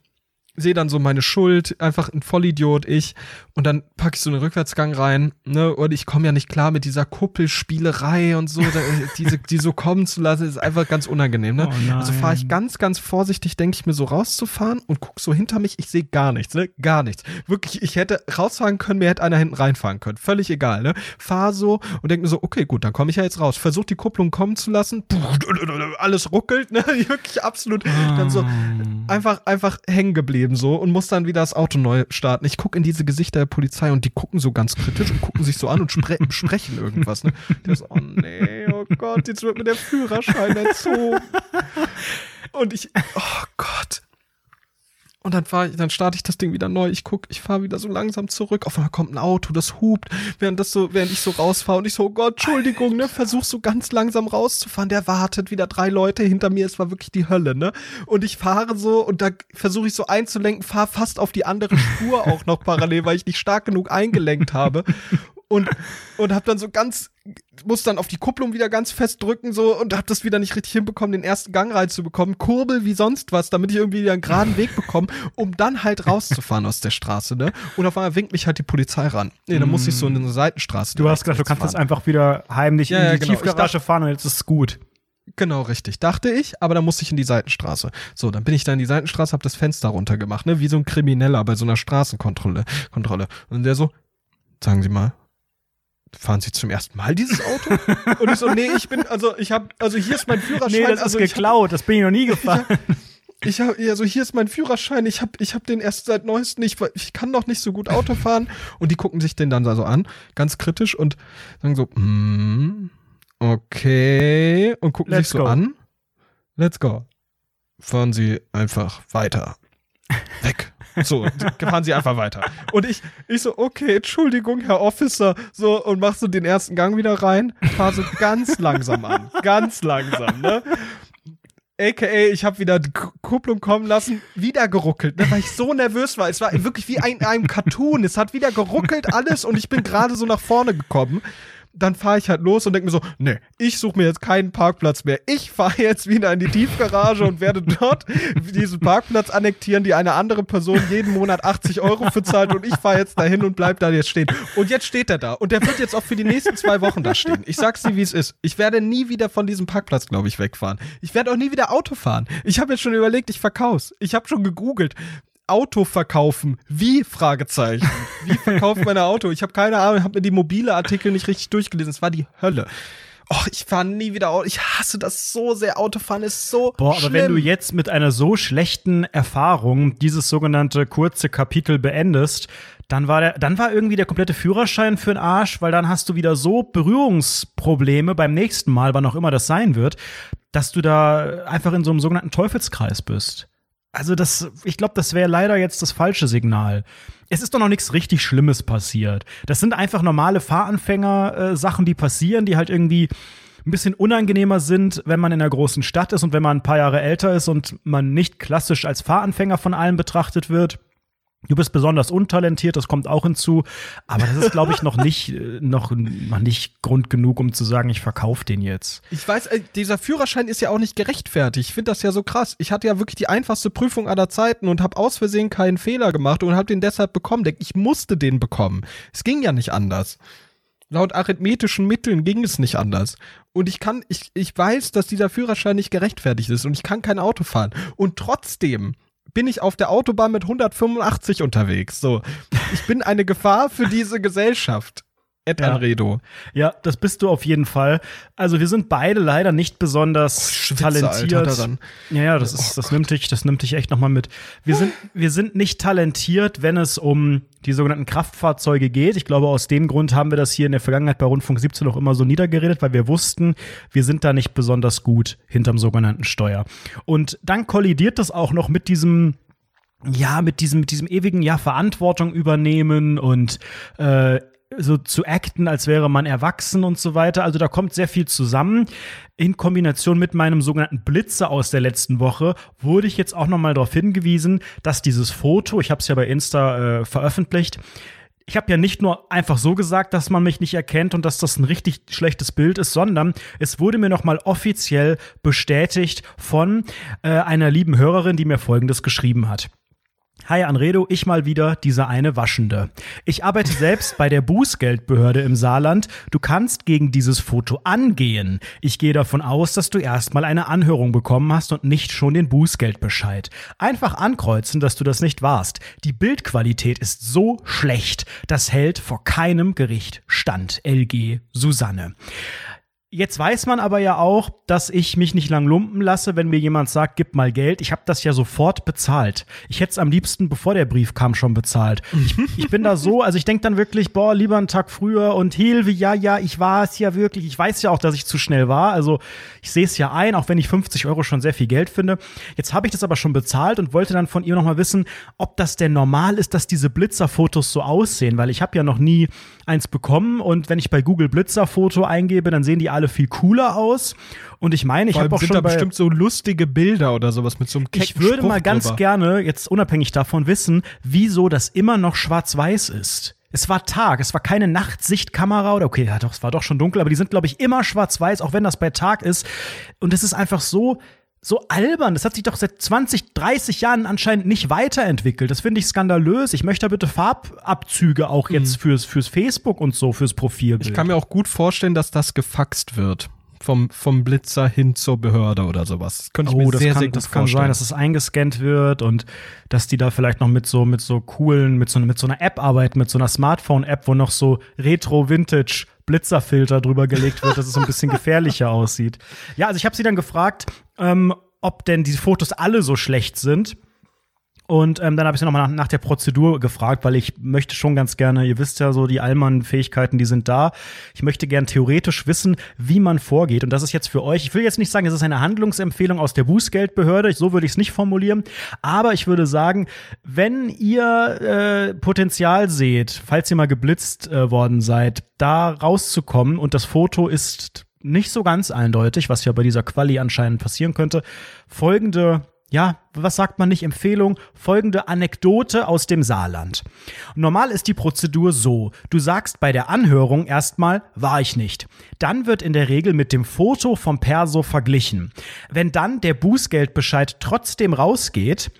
sehe dann so meine Schuld, einfach ein Vollidiot, ich. Und dann packe ich so einen Rückwärtsgang rein, ne? Und ich komme ja nicht klar mit dieser Kuppelspielerei und so, da, diese, die so kommen zu lassen, ist einfach ganz unangenehm, ne? Oh also fahre ich ganz, ganz vorsichtig, denke ich mir so rauszufahren und guck so hinter mich, ich sehe gar nichts, ne? Gar nichts. Wirklich, ich hätte rausfahren können, mir hätte einer hinten reinfahren können. Völlig egal, ne? Fahr so und denke mir so, okay, gut, dann komme ich ja jetzt raus. Versuch die Kupplung kommen zu lassen. Alles ruckelt, ne? Wirklich absolut. Dann so, einfach, einfach hängen geblieben so und muss dann wieder das Auto neu starten. Ich gucke in diese Gesichter der Polizei und die gucken so ganz kritisch und gucken sich so an und spre sprechen irgendwas. Ne? Der ist, oh nee, oh Gott, jetzt wird mir der Führerschein entzogen. Und ich, oh Gott. Und dann fahr ich, dann starte ich das Ding wieder neu. Ich guck, ich fahre wieder so langsam zurück. Auf einmal kommt ein Auto, das hupt, während das so, während ich so rausfahre und ich so, oh Gott, Entschuldigung, ne, versuch so ganz langsam rauszufahren. Der wartet wieder drei Leute hinter mir. Es war wirklich die Hölle, ne? Und ich fahre so und da versuche ich so einzulenken, fahre fast auf die andere Spur auch noch parallel, weil ich nicht stark genug eingelenkt habe. Und, und hab dann so ganz, muss dann auf die Kupplung wieder ganz fest drücken so und hab das wieder nicht richtig hinbekommen, den ersten Gang reinzubekommen, kurbel wie sonst was, damit ich irgendwie wieder einen geraden Weg bekomme, um dann halt rauszufahren aus der Straße, ne? Und auf einmal winkt mich halt die Polizei ran. Nee, dann muss ich so in eine Seitenstraße. Du hast gedacht, du kannst jetzt einfach wieder heimlich Ja, in ja, die genau. Ich Tiefgarage dachte- fahren und jetzt ist es gut. Genau, richtig. Dachte ich, aber dann musste ich in die Seitenstraße. So, dann bin ich da in die Seitenstraße, hab das Fenster runtergemacht, ne? Wie so ein Krimineller bei so einer Straßenkontrolle. Kontrolle. Und der so, sagen Sie mal, fahren Sie zum ersten Mal dieses Auto? Und ich so, nee, ich bin, also ich hab, also hier ist mein Führerschein. Nee, das ist also ich hab- geklaut, das bin ich noch nie gefahren. Ich habe also hier ist mein Führerschein, ich habe ich hab den erst seit neuestem nicht, weil ich kann doch nicht so gut Auto fahren und die gucken sich den dann da so an, ganz kritisch und sagen so, mm, okay und gucken Let's sich so go. an. Let's go. Fahren Sie einfach weiter. Weg. So, fahren Sie einfach weiter. Und ich, ich so, okay, Entschuldigung, Herr Officer, so, und mach so den ersten Gang wieder rein, fahr so ganz langsam an. Ganz langsam, ne? AKA, ich habe wieder die Ku- Kupplung kommen lassen, wieder geruckelt, ne, weil ich so nervös war. Es war wirklich wie ein, ein Cartoon. Es hat wieder geruckelt alles und ich bin gerade so nach vorne gekommen. Dann fahre ich halt los und denke mir so, nee, ich suche mir jetzt keinen Parkplatz mehr. Ich fahre jetzt wieder in die Tiefgarage und werde dort diesen Parkplatz annektieren, die eine andere Person jeden Monat 80 Euro für zahlt und ich fahre jetzt dahin und bleib da jetzt stehen. Und jetzt steht er da und der wird jetzt auch für die nächsten zwei Wochen da stehen. Ich sag's dir, wie es ist. Ich werde nie wieder von diesem Parkplatz, glaube ich, wegfahren. Ich werde auch nie wieder Auto fahren. Ich habe jetzt schon überlegt, ich verkauf's. Ich habe schon gegoogelt. Auto verkaufen. Wie? Fragezeichen. Wie verkauft man ein Auto? Ich habe keine Ahnung, habe mir die mobile Artikel nicht richtig durchgelesen. Es war die Hölle. Och, ich fahre nie wieder Auto. Ich hasse das so sehr. Autofahren ist so Boah, aber schlimm. wenn du jetzt mit einer so schlechten Erfahrung dieses sogenannte kurze Kapitel beendest, dann war der, dann war irgendwie der komplette Führerschein für den Arsch, weil dann hast du wieder so Berührungsprobleme beim nächsten Mal, wann auch immer das sein wird, dass du da einfach in so einem sogenannten Teufelskreis bist. Also das, ich glaube, das wäre leider jetzt das falsche Signal. Es ist doch noch nichts richtig Schlimmes passiert. Das sind einfach normale Fahranfänger-Sachen, die passieren, die halt irgendwie ein bisschen unangenehmer sind, wenn man in einer großen Stadt ist und wenn man ein paar Jahre älter ist und man nicht klassisch als Fahranfänger von allen betrachtet wird. Du bist besonders untalentiert, das kommt auch hinzu. Aber das ist, glaube ich, noch nicht, äh, noch, noch nicht Grund genug, um zu sagen, ich verkaufe den jetzt. Ich weiß, äh, dieser Führerschein ist ja auch nicht gerechtfertigt. Ich finde das ja so krass. Ich hatte ja wirklich die einfachste Prüfung aller Zeiten und habe aus Versehen keinen Fehler gemacht und habe den deshalb bekommen. Ich musste den bekommen. Es ging ja nicht anders. Laut arithmetischen Mitteln ging es nicht anders. Und ich kann, ich, ich weiß, dass dieser Führerschein nicht gerechtfertigt ist und ich kann kein Auto fahren. Und trotzdem bin ich auf der Autobahn mit 185 unterwegs. So, ich bin eine Gefahr für diese Gesellschaft. Ed Ja. Anredo. Ja, das bist du auf jeden Fall. Also wir sind beide leider nicht besonders Oh, talentiert. Alter, daran. Ja, ja, das ist, das nimmt dich, das nimmt dich echt noch mal mit. Wir sind, wir sind nicht talentiert, wenn es um die sogenannten Kraftfahrzeuge geht. Ich glaube, aus dem Grund haben wir das hier in der Vergangenheit bei Rundfunk 17 auch immer so niedergeredet, weil wir wussten, wir sind da nicht besonders gut hinterm sogenannten Steuer. Und dann kollidiert das auch noch mit diesem ja, mit diesem, mit diesem ewigen, ja, Verantwortung übernehmen und äh, so zu acten, als wäre man erwachsen und so weiter. Also da kommt sehr viel zusammen. In Kombination mit meinem sogenannten Blitzer aus der letzten Woche wurde ich jetzt auch noch mal darauf hingewiesen, dass dieses Foto, ich habe es ja bei Insta äh, veröffentlicht, ich habe ja nicht nur einfach so gesagt, dass man mich nicht erkennt und dass das ein richtig schlechtes Bild ist, sondern es wurde mir noch mal offiziell bestätigt von äh, einer lieben Hörerin, die mir Folgendes geschrieben hat. Hi Anredo, ich mal wieder, dieser eine Waschende. Ich arbeite selbst bei der Bußgeldbehörde im Saarland. Du kannst gegen dieses Foto angehen. Ich gehe davon aus, dass du erstmal eine Anhörung bekommen hast und nicht schon den Bußgeldbescheid. Einfach ankreuzen, dass du das nicht warst. Die Bildqualität ist so schlecht, das hält vor keinem Gericht stand. LG Susanne. Jetzt weiß man aber ja auch, dass ich mich nicht lang lumpen lasse, wenn mir jemand sagt, gib mal Geld. Ich habe das ja sofort bezahlt. Ich hätte es am liebsten, bevor der Brief kam, schon bezahlt. Ich, ich bin da so, also ich denk dann wirklich, boah, lieber einen Tag früher und Hilfe, ja, ja, ich war es ja wirklich. Ich weiß ja auch, dass ich zu schnell war. Also ich sehe es ja ein, auch wenn ich 50 Euro schon sehr viel Geld finde. Jetzt habe ich das aber schon bezahlt und wollte dann von ihr noch mal wissen, ob das denn normal ist, dass diese Blitzerfotos so aussehen, weil ich habe ja noch nie eins bekommen und wenn ich bei Google Blitzerfoto eingebe, dann sehen die alle viel cooler aus. Und ich meine, ich habe auch sind schon da bestimmt so lustige Bilder oder sowas mit so einem kecken ich würde Spruch mal ganz drüber. gerne jetzt unabhängig davon wissen, wieso das immer noch schwarz-weiß ist. Es war Tag, es war keine Nachtsichtkamera oder okay, ja doch, es war doch schon dunkel, aber die sind glaube ich immer schwarz-weiß, auch wenn das bei Tag ist. Und es ist einfach so so albern. Das hat sich doch seit 20, 30 Jahren anscheinend nicht weiterentwickelt. Das finde ich skandalös. Ich möchte da bitte Farbabzüge auch jetzt fürs, fürs Facebook und so, fürs Profilbild. Mhm. Ich kann mir auch gut vorstellen, dass das gefaxt wird. Vom, vom Blitzer hin zur Behörde oder sowas. Das könnte ich Oh, mir das sehr, kann, sehr gut das kann vorstellen. sein, dass es eingescannt wird und dass die da vielleicht noch mit so mit so coolen, mit so, mit so einer App arbeiten, mit so einer Smartphone-App, wo noch so Retro-Vintage Blitzerfilter drüber gelegt wird, dass es ein bisschen gefährlicher aussieht. Ja, also ich habe sie dann gefragt, ähm, ob denn die Fotos alle so schlecht sind. Und ähm, dann habe ich sie nochmal nach, nach der Prozedur gefragt, weil ich möchte schon ganz gerne, ihr wisst ja so, die Allmann-Fähigkeiten, die sind da. Ich möchte gern theoretisch wissen, wie man vorgeht. Und das ist jetzt für euch, ich will jetzt nicht sagen, es ist eine Handlungsempfehlung aus der Bußgeldbehörde, so würde ich es nicht formulieren. Aber ich würde sagen, wenn ihr äh, Potenzial seht, falls ihr mal geblitzt äh, worden seid, da rauszukommen und das Foto ist nicht so ganz eindeutig, was ja bei dieser Quali anscheinend passieren könnte, folgende ja, was sagt man nicht, Empfehlung, folgende Anekdote aus dem Saarland. Normal ist die Prozedur so, du sagst bei der Anhörung erstmal, war ich nicht. Dann wird in der Regel mit dem Foto vom Perso verglichen. Wenn dann der Bußgeldbescheid trotzdem rausgeht,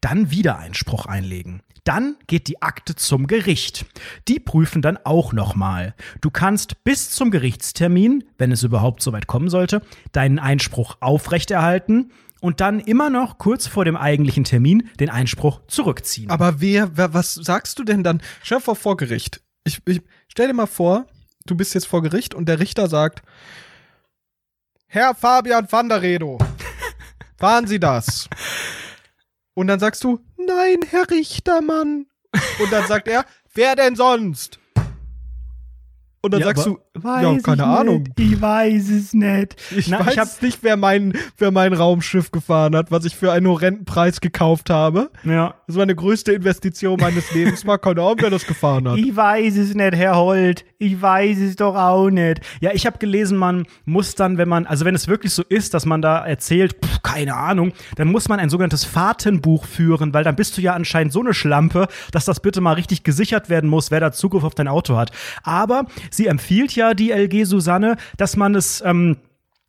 dann wieder Einspruch einlegen. Dann geht die Akte zum Gericht. Die prüfen dann auch nochmal. Du kannst bis zum Gerichtstermin, wenn es überhaupt so weit kommen sollte, deinen Einspruch aufrechterhalten und dann immer noch kurz vor dem eigentlichen Termin den Einspruch zurückziehen. Aber wer, wer, was sagst du denn dann? Stell dir vor, vor Gericht. Ich, ich stell dir mal vor, du bist jetzt vor Gericht und der Richter sagt, Herr Fabian van der Redo, waren Sie das? Und dann sagst du, nein, Herr Richtermann. Und dann sagt er, wer denn sonst? Und dann Ja, sagst aber du, ja, keine Ahnung. Ich weiß es nicht. Ich Na, weiß ich nicht, wer mein, wer mein Raumschiff gefahren hat, was ich für einen horrenden Preis gekauft habe. Ja. Das war eine größte Investition meines Lebens. Mal keine Ahnung, wer das gefahren hat. Ich weiß es nicht, Herr Holt. Ich weiß es doch auch nicht. Ja, ich habe gelesen, man muss dann, wenn man, also wenn es wirklich so ist, dass man da erzählt, pff, keine Ahnung, dann muss man ein sogenanntes Fahrtenbuch führen, weil dann bist du ja anscheinend so eine Schlampe, dass das bitte mal richtig gesichert werden muss, wer da Zugriff auf dein Auto hat. Aber sie empfiehlt ja, die LG Susanne, dass man es, ähm,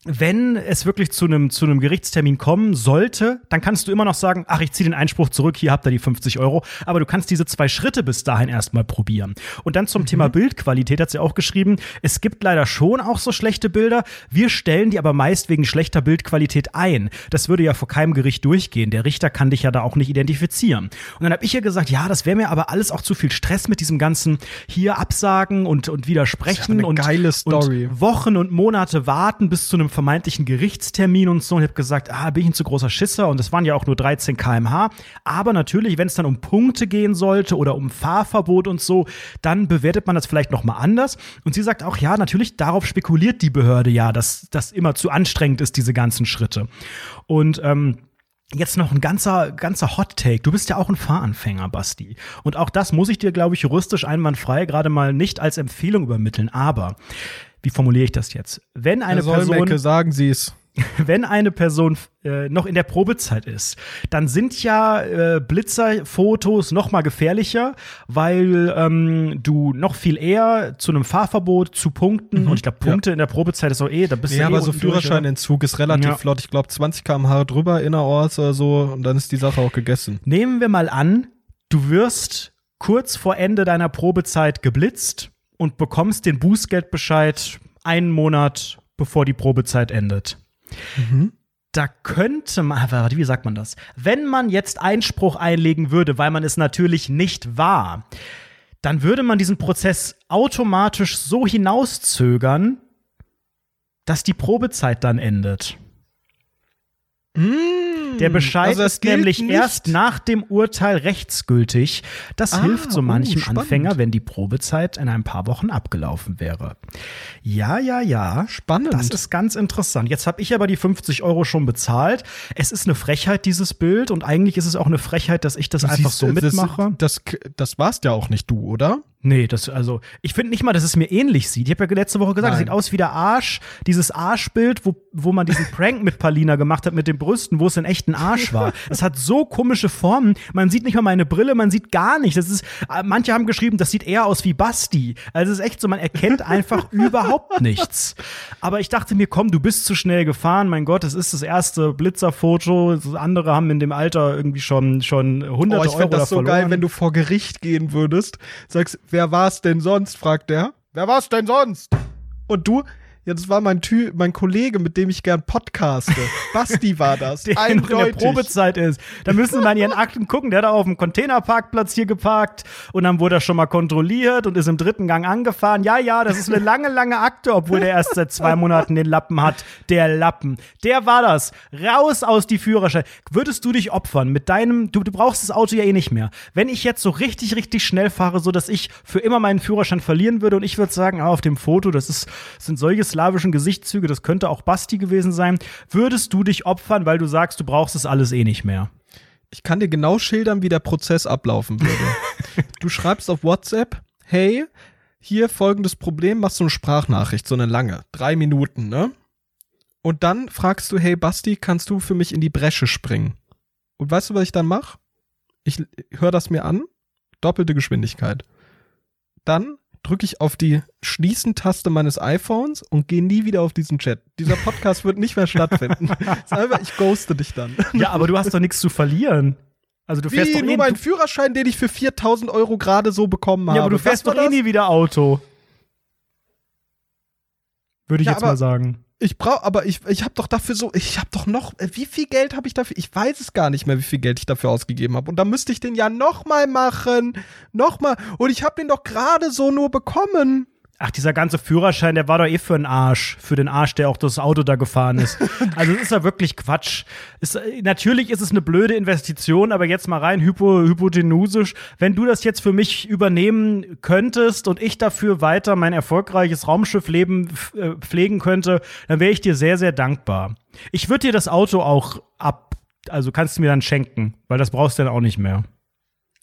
wenn es wirklich zu einem zu einem Gerichtstermin kommen sollte, dann kannst du immer noch sagen, ach, ich ziehe den Einspruch zurück, hier habt ihr die 50 Euro. Aber du kannst diese zwei Schritte bis dahin erstmal probieren. Und dann zum Thema Bildqualität hat sie auch geschrieben, es gibt leider schon auch so schlechte Bilder. Wir stellen die aber meist wegen schlechter Bildqualität ein. Das würde ja vor keinem Gericht durchgehen. Der Richter kann dich ja da auch nicht identifizieren. Und dann habe ich ihr gesagt, ja, das wäre mir aber alles auch zu viel Stress mit diesem ganzen hier absagen und, und widersprechen und. Und Wochen und Monate warten bis zu einem vermeintlichen Gerichtstermin und so. Und habe gesagt, ah, bin ich ein zu großer Schisser und es waren ja auch nur 13 km/h. Aber natürlich, wenn es dann um Punkte gehen sollte oder um Fahrverbot und so, dann bewertet man das vielleicht noch mal anders. Und sie sagt auch, ja, natürlich, darauf spekuliert die Behörde ja, dass das immer zu anstrengend ist, diese ganzen Schritte. Und ähm, Jetzt noch ein ganzer, ganzer Hot Take. Du bist ja auch ein Fahranfänger, Basti. Und auch das muss ich dir, glaube ich, juristisch einwandfrei gerade mal nicht als Empfehlung übermitteln. Aber, wie formuliere ich das jetzt? Wenn eine Herr Solmecke, Person, sagen Sie es. wenn eine Person äh, noch in der Probezeit ist, dann sind ja äh, Blitzerfotos noch mal gefährlicher, weil ähm, du noch viel eher zu einem Fahrverbot, zu Punkten, und ich glaube, Punkte in der Probezeit ist so eh, da bist Mhm. Ja, du eh aber so? Führerscheinentzug ist relativ Ja. flott. Ich glaube 20 km/h drüber innerorts oder so und dann ist die Sache auch gegessen. Nehmen wir mal an, du wirst kurz vor Ende deiner Probezeit geblitzt und bekommst den Bußgeldbescheid einen Monat bevor die Probezeit endet. Da könnte man, wie sagt man das? Wenn man jetzt Einspruch einlegen würde, weil man es natürlich nicht war, dann würde man diesen Prozess automatisch so hinauszögern, dass die Probezeit dann endet. Der Bescheid also ist nämlich nicht. erst nach dem Urteil rechtsgültig. Das Ah, hilft so manchem spannend. Anfänger, wenn die Probezeit in ein paar Wochen abgelaufen wäre. Ja, ja, ja. Spannend. Das ist ganz interessant. Jetzt habe ich aber die 50 Euro schon bezahlt. Es ist eine Frechheit, dieses Bild. Und eigentlich ist es auch eine Frechheit, dass ich das einfach Siehst so du, mitmache. Das, das, das warst ja auch nicht du, oder? Nee, das, also, ich finde nicht mal, dass es mir ähnlich sieht. Ich habe ja letzte Woche gesagt, es sieht aus wie der Arsch, dieses Arschbild, wo, wo man diesen Prank mit Palina gemacht hat mit den Brüsten, wo es in echt ein Arsch war. Es hat so komische Formen. Man sieht nicht mal meine Brille, man sieht gar nicht. Das ist, äh, manche haben geschrieben, das sieht eher aus wie Basti. Also, es ist echt so, man erkennt einfach überhaupt nichts. Aber ich dachte mir, komm, du bist zu schnell gefahren. Mein Gott, es ist das erste Blitzerfoto. Andere haben in dem Alter irgendwie schon, schon hunderte Oh, ich Euro das so verloren. geil, wenn du vor Gericht gehen würdest, sagst, wer war's denn sonst, fragt der. Wer war's denn sonst? Und du, ja, das war mein, Tü mein Kollege, mit dem ich gern podcaste. Basti war das. der noch in der Eindeutig. Probezeit ist. Da müssen sie mal in ihren Akten gucken. Der hat auf dem Containerparkplatz hier geparkt und dann wurde er schon mal kontrolliert und ist im dritten Gang angefahren. Ja, ja, das ist eine lange, lange Akte, obwohl der erst seit zwei Monaten den Lappen hat. Der Lappen. Der war das. Raus aus die Führerschein. Würdest du dich opfern mit deinem, du, du brauchst das Auto ja eh nicht mehr. Wenn ich jetzt so richtig, richtig schnell fahre, so dass ich für immer meinen Führerschein verlieren würde und ich würde sagen, ah, auf dem Foto, das ist, sind solche slawischen Gesichtszüge, das könnte auch Basti gewesen sein. Würdest du dich opfern, weil du sagst, du brauchst das alles eh nicht mehr? Ich kann dir genau schildern, wie der Prozess ablaufen würde. du schreibst auf WhatsApp, hey, hier folgendes Problem, machst so eine Sprachnachricht, so eine lange, drei Minuten, ne? Und dann fragst du, hey Basti, kannst du für mich in die Bresche springen? Und weißt du, was ich dann mache? Ich höre das mir an, doppelte Geschwindigkeit. Dann drücke ich auf die Schließen-Taste meines iPhones und gehe nie wieder auf diesen Chat. Dieser Podcast wird nicht mehr stattfinden. Ist einfach, ich ghoste dich dann. Ja, aber du hast doch nichts zu verlieren. Also du fährst Wie, doch nur eh, meinen du, Führerschein, den ich für 4000 Euro gerade so bekommen habe. ja, aber du fährst Was doch eh nie wieder Auto. Würde ich Ja, jetzt mal sagen. Ich brauche, aber ich, ich habe doch dafür so, ich habe doch noch, äh, wie viel Geld habe ich dafür? Ich weiß es gar nicht mehr, wie viel Geld ich dafür ausgegeben habe. Und da müsste ich den ja noch mal machen, noch mal. Und ich habe den doch gerade so nur bekommen. Ach, dieser ganze Führerschein, der war doch eh für einen Arsch. Für den Arsch, der auch das Auto da gefahren ist. Also, es ist ja wirklich Quatsch. Äh, natürlich ist es eine blöde Investition, aber jetzt mal rein hypo, hypotenusisch. Wenn du das jetzt für mich übernehmen könntest und ich dafür weiter mein erfolgreiches Raumschiffleben äh, pflegen könnte, dann wäre ich dir sehr, sehr dankbar. Ich würde dir das Auto auch ab, also kannst du mir dann schenken, weil das brauchst du dann auch nicht mehr.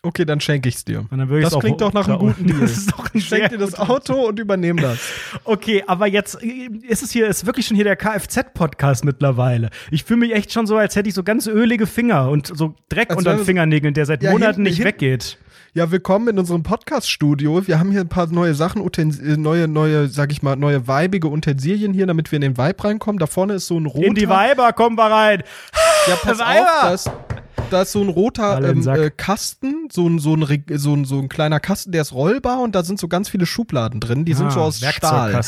Okay, dann schenke dir. Dann würde ich's Das klingt doch nach einem guten Deal. Das ist doch ein Ich schenke sehr dir das Auto und übernehme das. Okay, aber jetzt äh, ist es hier, ist wirklich schon hier der Kfz-Podcast mittlerweile. Ich fühle mich echt schon so, als hätte ich so ganz ölige Finger und so Dreck Als unter den Fingernägeln, der seit Ja, Monaten nicht weggeht. Ja, willkommen in unserem Podcast-Studio. Wir haben hier ein paar neue Sachen, Utens äh, neue, neue, sag ich mal, neue weibige Utensilien hier, damit wir in den Vibe reinkommen. Da vorne ist so ein roter. In die Weiber, kommen wir rein. Ja, pass Weiber! auf, da ist, da ist so ein roter ähm, äh, Kasten, so ein, so, ein, so, ein, so ein kleiner Kasten, der ist rollbar und da sind so ganz viele Schubladen drin. Die sind Ah, so aus Stahl.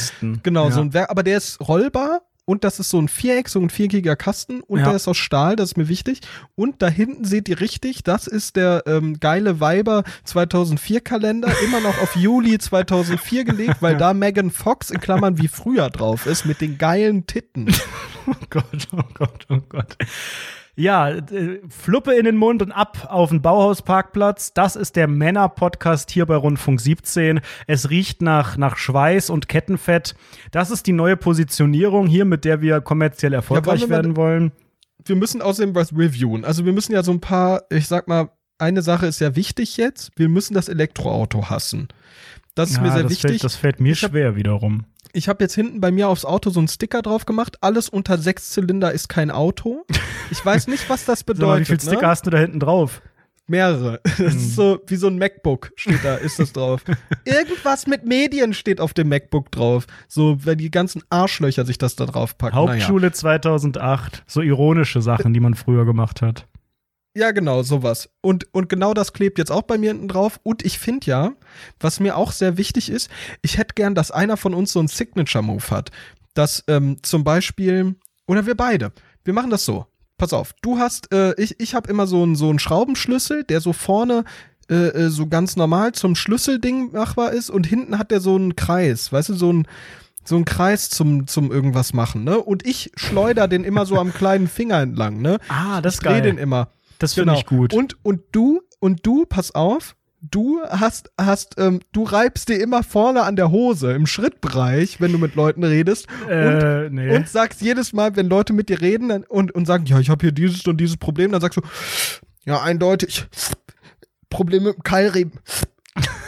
Genau, Ja. so ein Werk, aber der ist rollbar und das ist so ein Viereck, so ein viereckiger Kasten und Ja. der ist aus Stahl, das ist mir wichtig. Und da hinten seht ihr richtig, das ist der ähm, geile Weiber 2004 Kalender, immer noch auf Juli 2004 gelegt, weil da Megan Fox in Klammern wie früher drauf ist mit den geilen Titten. Oh Gott, oh Gott, oh Gott. Ja, äh, Fluppe in den Mund und ab auf den Bauhausparkplatz. Das ist der Männer-Podcast hier bei Rundfunk 17. Es riecht nach, nach Schweiß und Kettenfett. Das ist die neue Positionierung hier, mit der wir kommerziell erfolgreich wir mal- werden wollen. wir müssen außerdem was reviewen. Also wir müssen ja so ein paar, ich sag mal, eine Sache ist ja wichtig jetzt. Wir müssen das Elektroauto hassen. Das ist mir Ja, sehr das, wichtig. fällt, das fällt mir hab- schwer wiederum. Ich habe jetzt hinten bei mir aufs Auto so einen Sticker drauf gemacht. Alles unter sechs Zylinder ist kein Auto. Ich weiß nicht, was das bedeutet. wie viele Sticker ne? hast du da hinten drauf? Mehrere. Das Hm. ist so wie so ein MacBook steht da, ist das drauf. Irgendwas mit Medien steht auf dem MacBook drauf. So, wenn die ganzen Arschlöcher sich das da drauf packen. Naja. Hauptschule 2008. So ironische Sachen, die man früher gemacht hat. Ja, genau, sowas. Und, und genau das klebt jetzt auch bei mir hinten drauf. Und ich finde ja, was mir auch sehr wichtig ist, ich hätte gern, dass einer von uns so einen Signature-Move hat. Dass ähm, zum Beispiel, oder wir beide, wir machen das so. Pass auf, du hast, äh, ich, ich habe immer so einen so einen Schraubenschlüssel, der so vorne äh, äh, so ganz normal zum Schlüsselding machbar ist und hinten hat der so einen Kreis, weißt du, so ein so ein Kreis zum, zum irgendwas machen, ne? Und ich schleuder den immer so am kleinen Finger entlang, ne? Ah, das ist Ich dreh geil. den immer. Das finde ich gut. Und, und du, und du, pass auf, du hast, hast, ähm, du reibst dir immer vorne an der Hose im Schrittbereich, wenn du mit Leuten redest. Äh, nee. Und sagst jedes Mal, wenn Leute mit dir reden und, und sagen, ja, ich habe hier dieses und dieses Problem, dann sagst du, ja, eindeutig, Problem mit dem Keilriemen.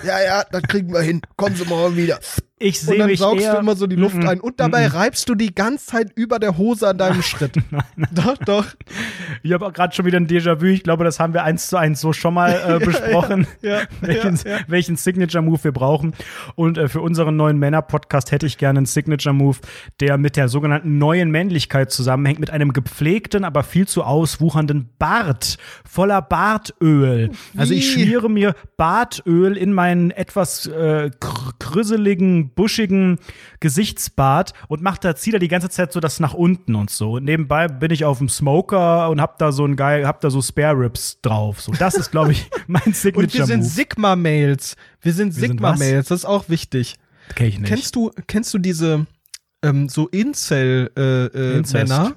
Ja, ja, das kriegen wir hin. Kommen Sie mal wieder. Ich Und sehe dann mich saugst eher, du immer so die Luft Mhm. ein. Und dabei reibst du die ganze Zeit über der Hose an deinem Schritt. Doch, doch. Ich habe auch gerade schon wieder ein Déjà-vu. Ich glaube, das haben wir eins zu eins so schon mal äh, besprochen, ja, welchen, ja, ja. welchen Signature-Move wir brauchen. Und äh, für unseren neuen Männer-Podcast hätte ich gerne einen Signature-Move, der mit der sogenannten neuen Männlichkeit zusammenhängt, mit einem gepflegten, aber viel zu auswuchernden Bart, voller Bartöl. Also ich Wie? schmiere mir Bartöl in meinen etwas äh, kr krüsseligen, buschigen Gesichtsbart und mache da, ziehe da die ganze Zeit so das nach unten und so. Und nebenbei bin ich auf dem Smoker und hab da so ein geil, hab da so Spare Ribs drauf. So, das ist, glaube ich, mein Und wir Signature sind. Sigma-Mails. Wir sind Sigma-Mails, das ist auch wichtig. Kenn ich nicht. Kennst du, kennst du diese ähm, so Incel-Männer? Äh. Männer?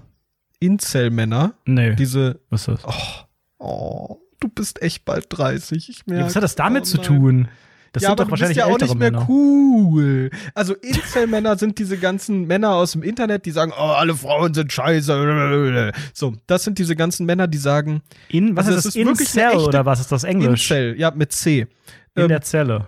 Incel-Männer? nee. Diese, was ist das? oh, du bist echt bald 30. Ich merke. Ja, was hat das damit oh zu tun? Das ja, sind aber doch wahrscheinlich ja auch nicht mehr Männer. cool. Also Incel-Männer sind diese ganzen Männer aus dem Internet, die sagen, oh, alle Frauen sind scheiße. So, das sind diese ganzen Männer, die sagen, In, was Also ist das das? ist Incel oder was ist das Englisch? Incel, ja, mit C. In Ähm, der Zelle.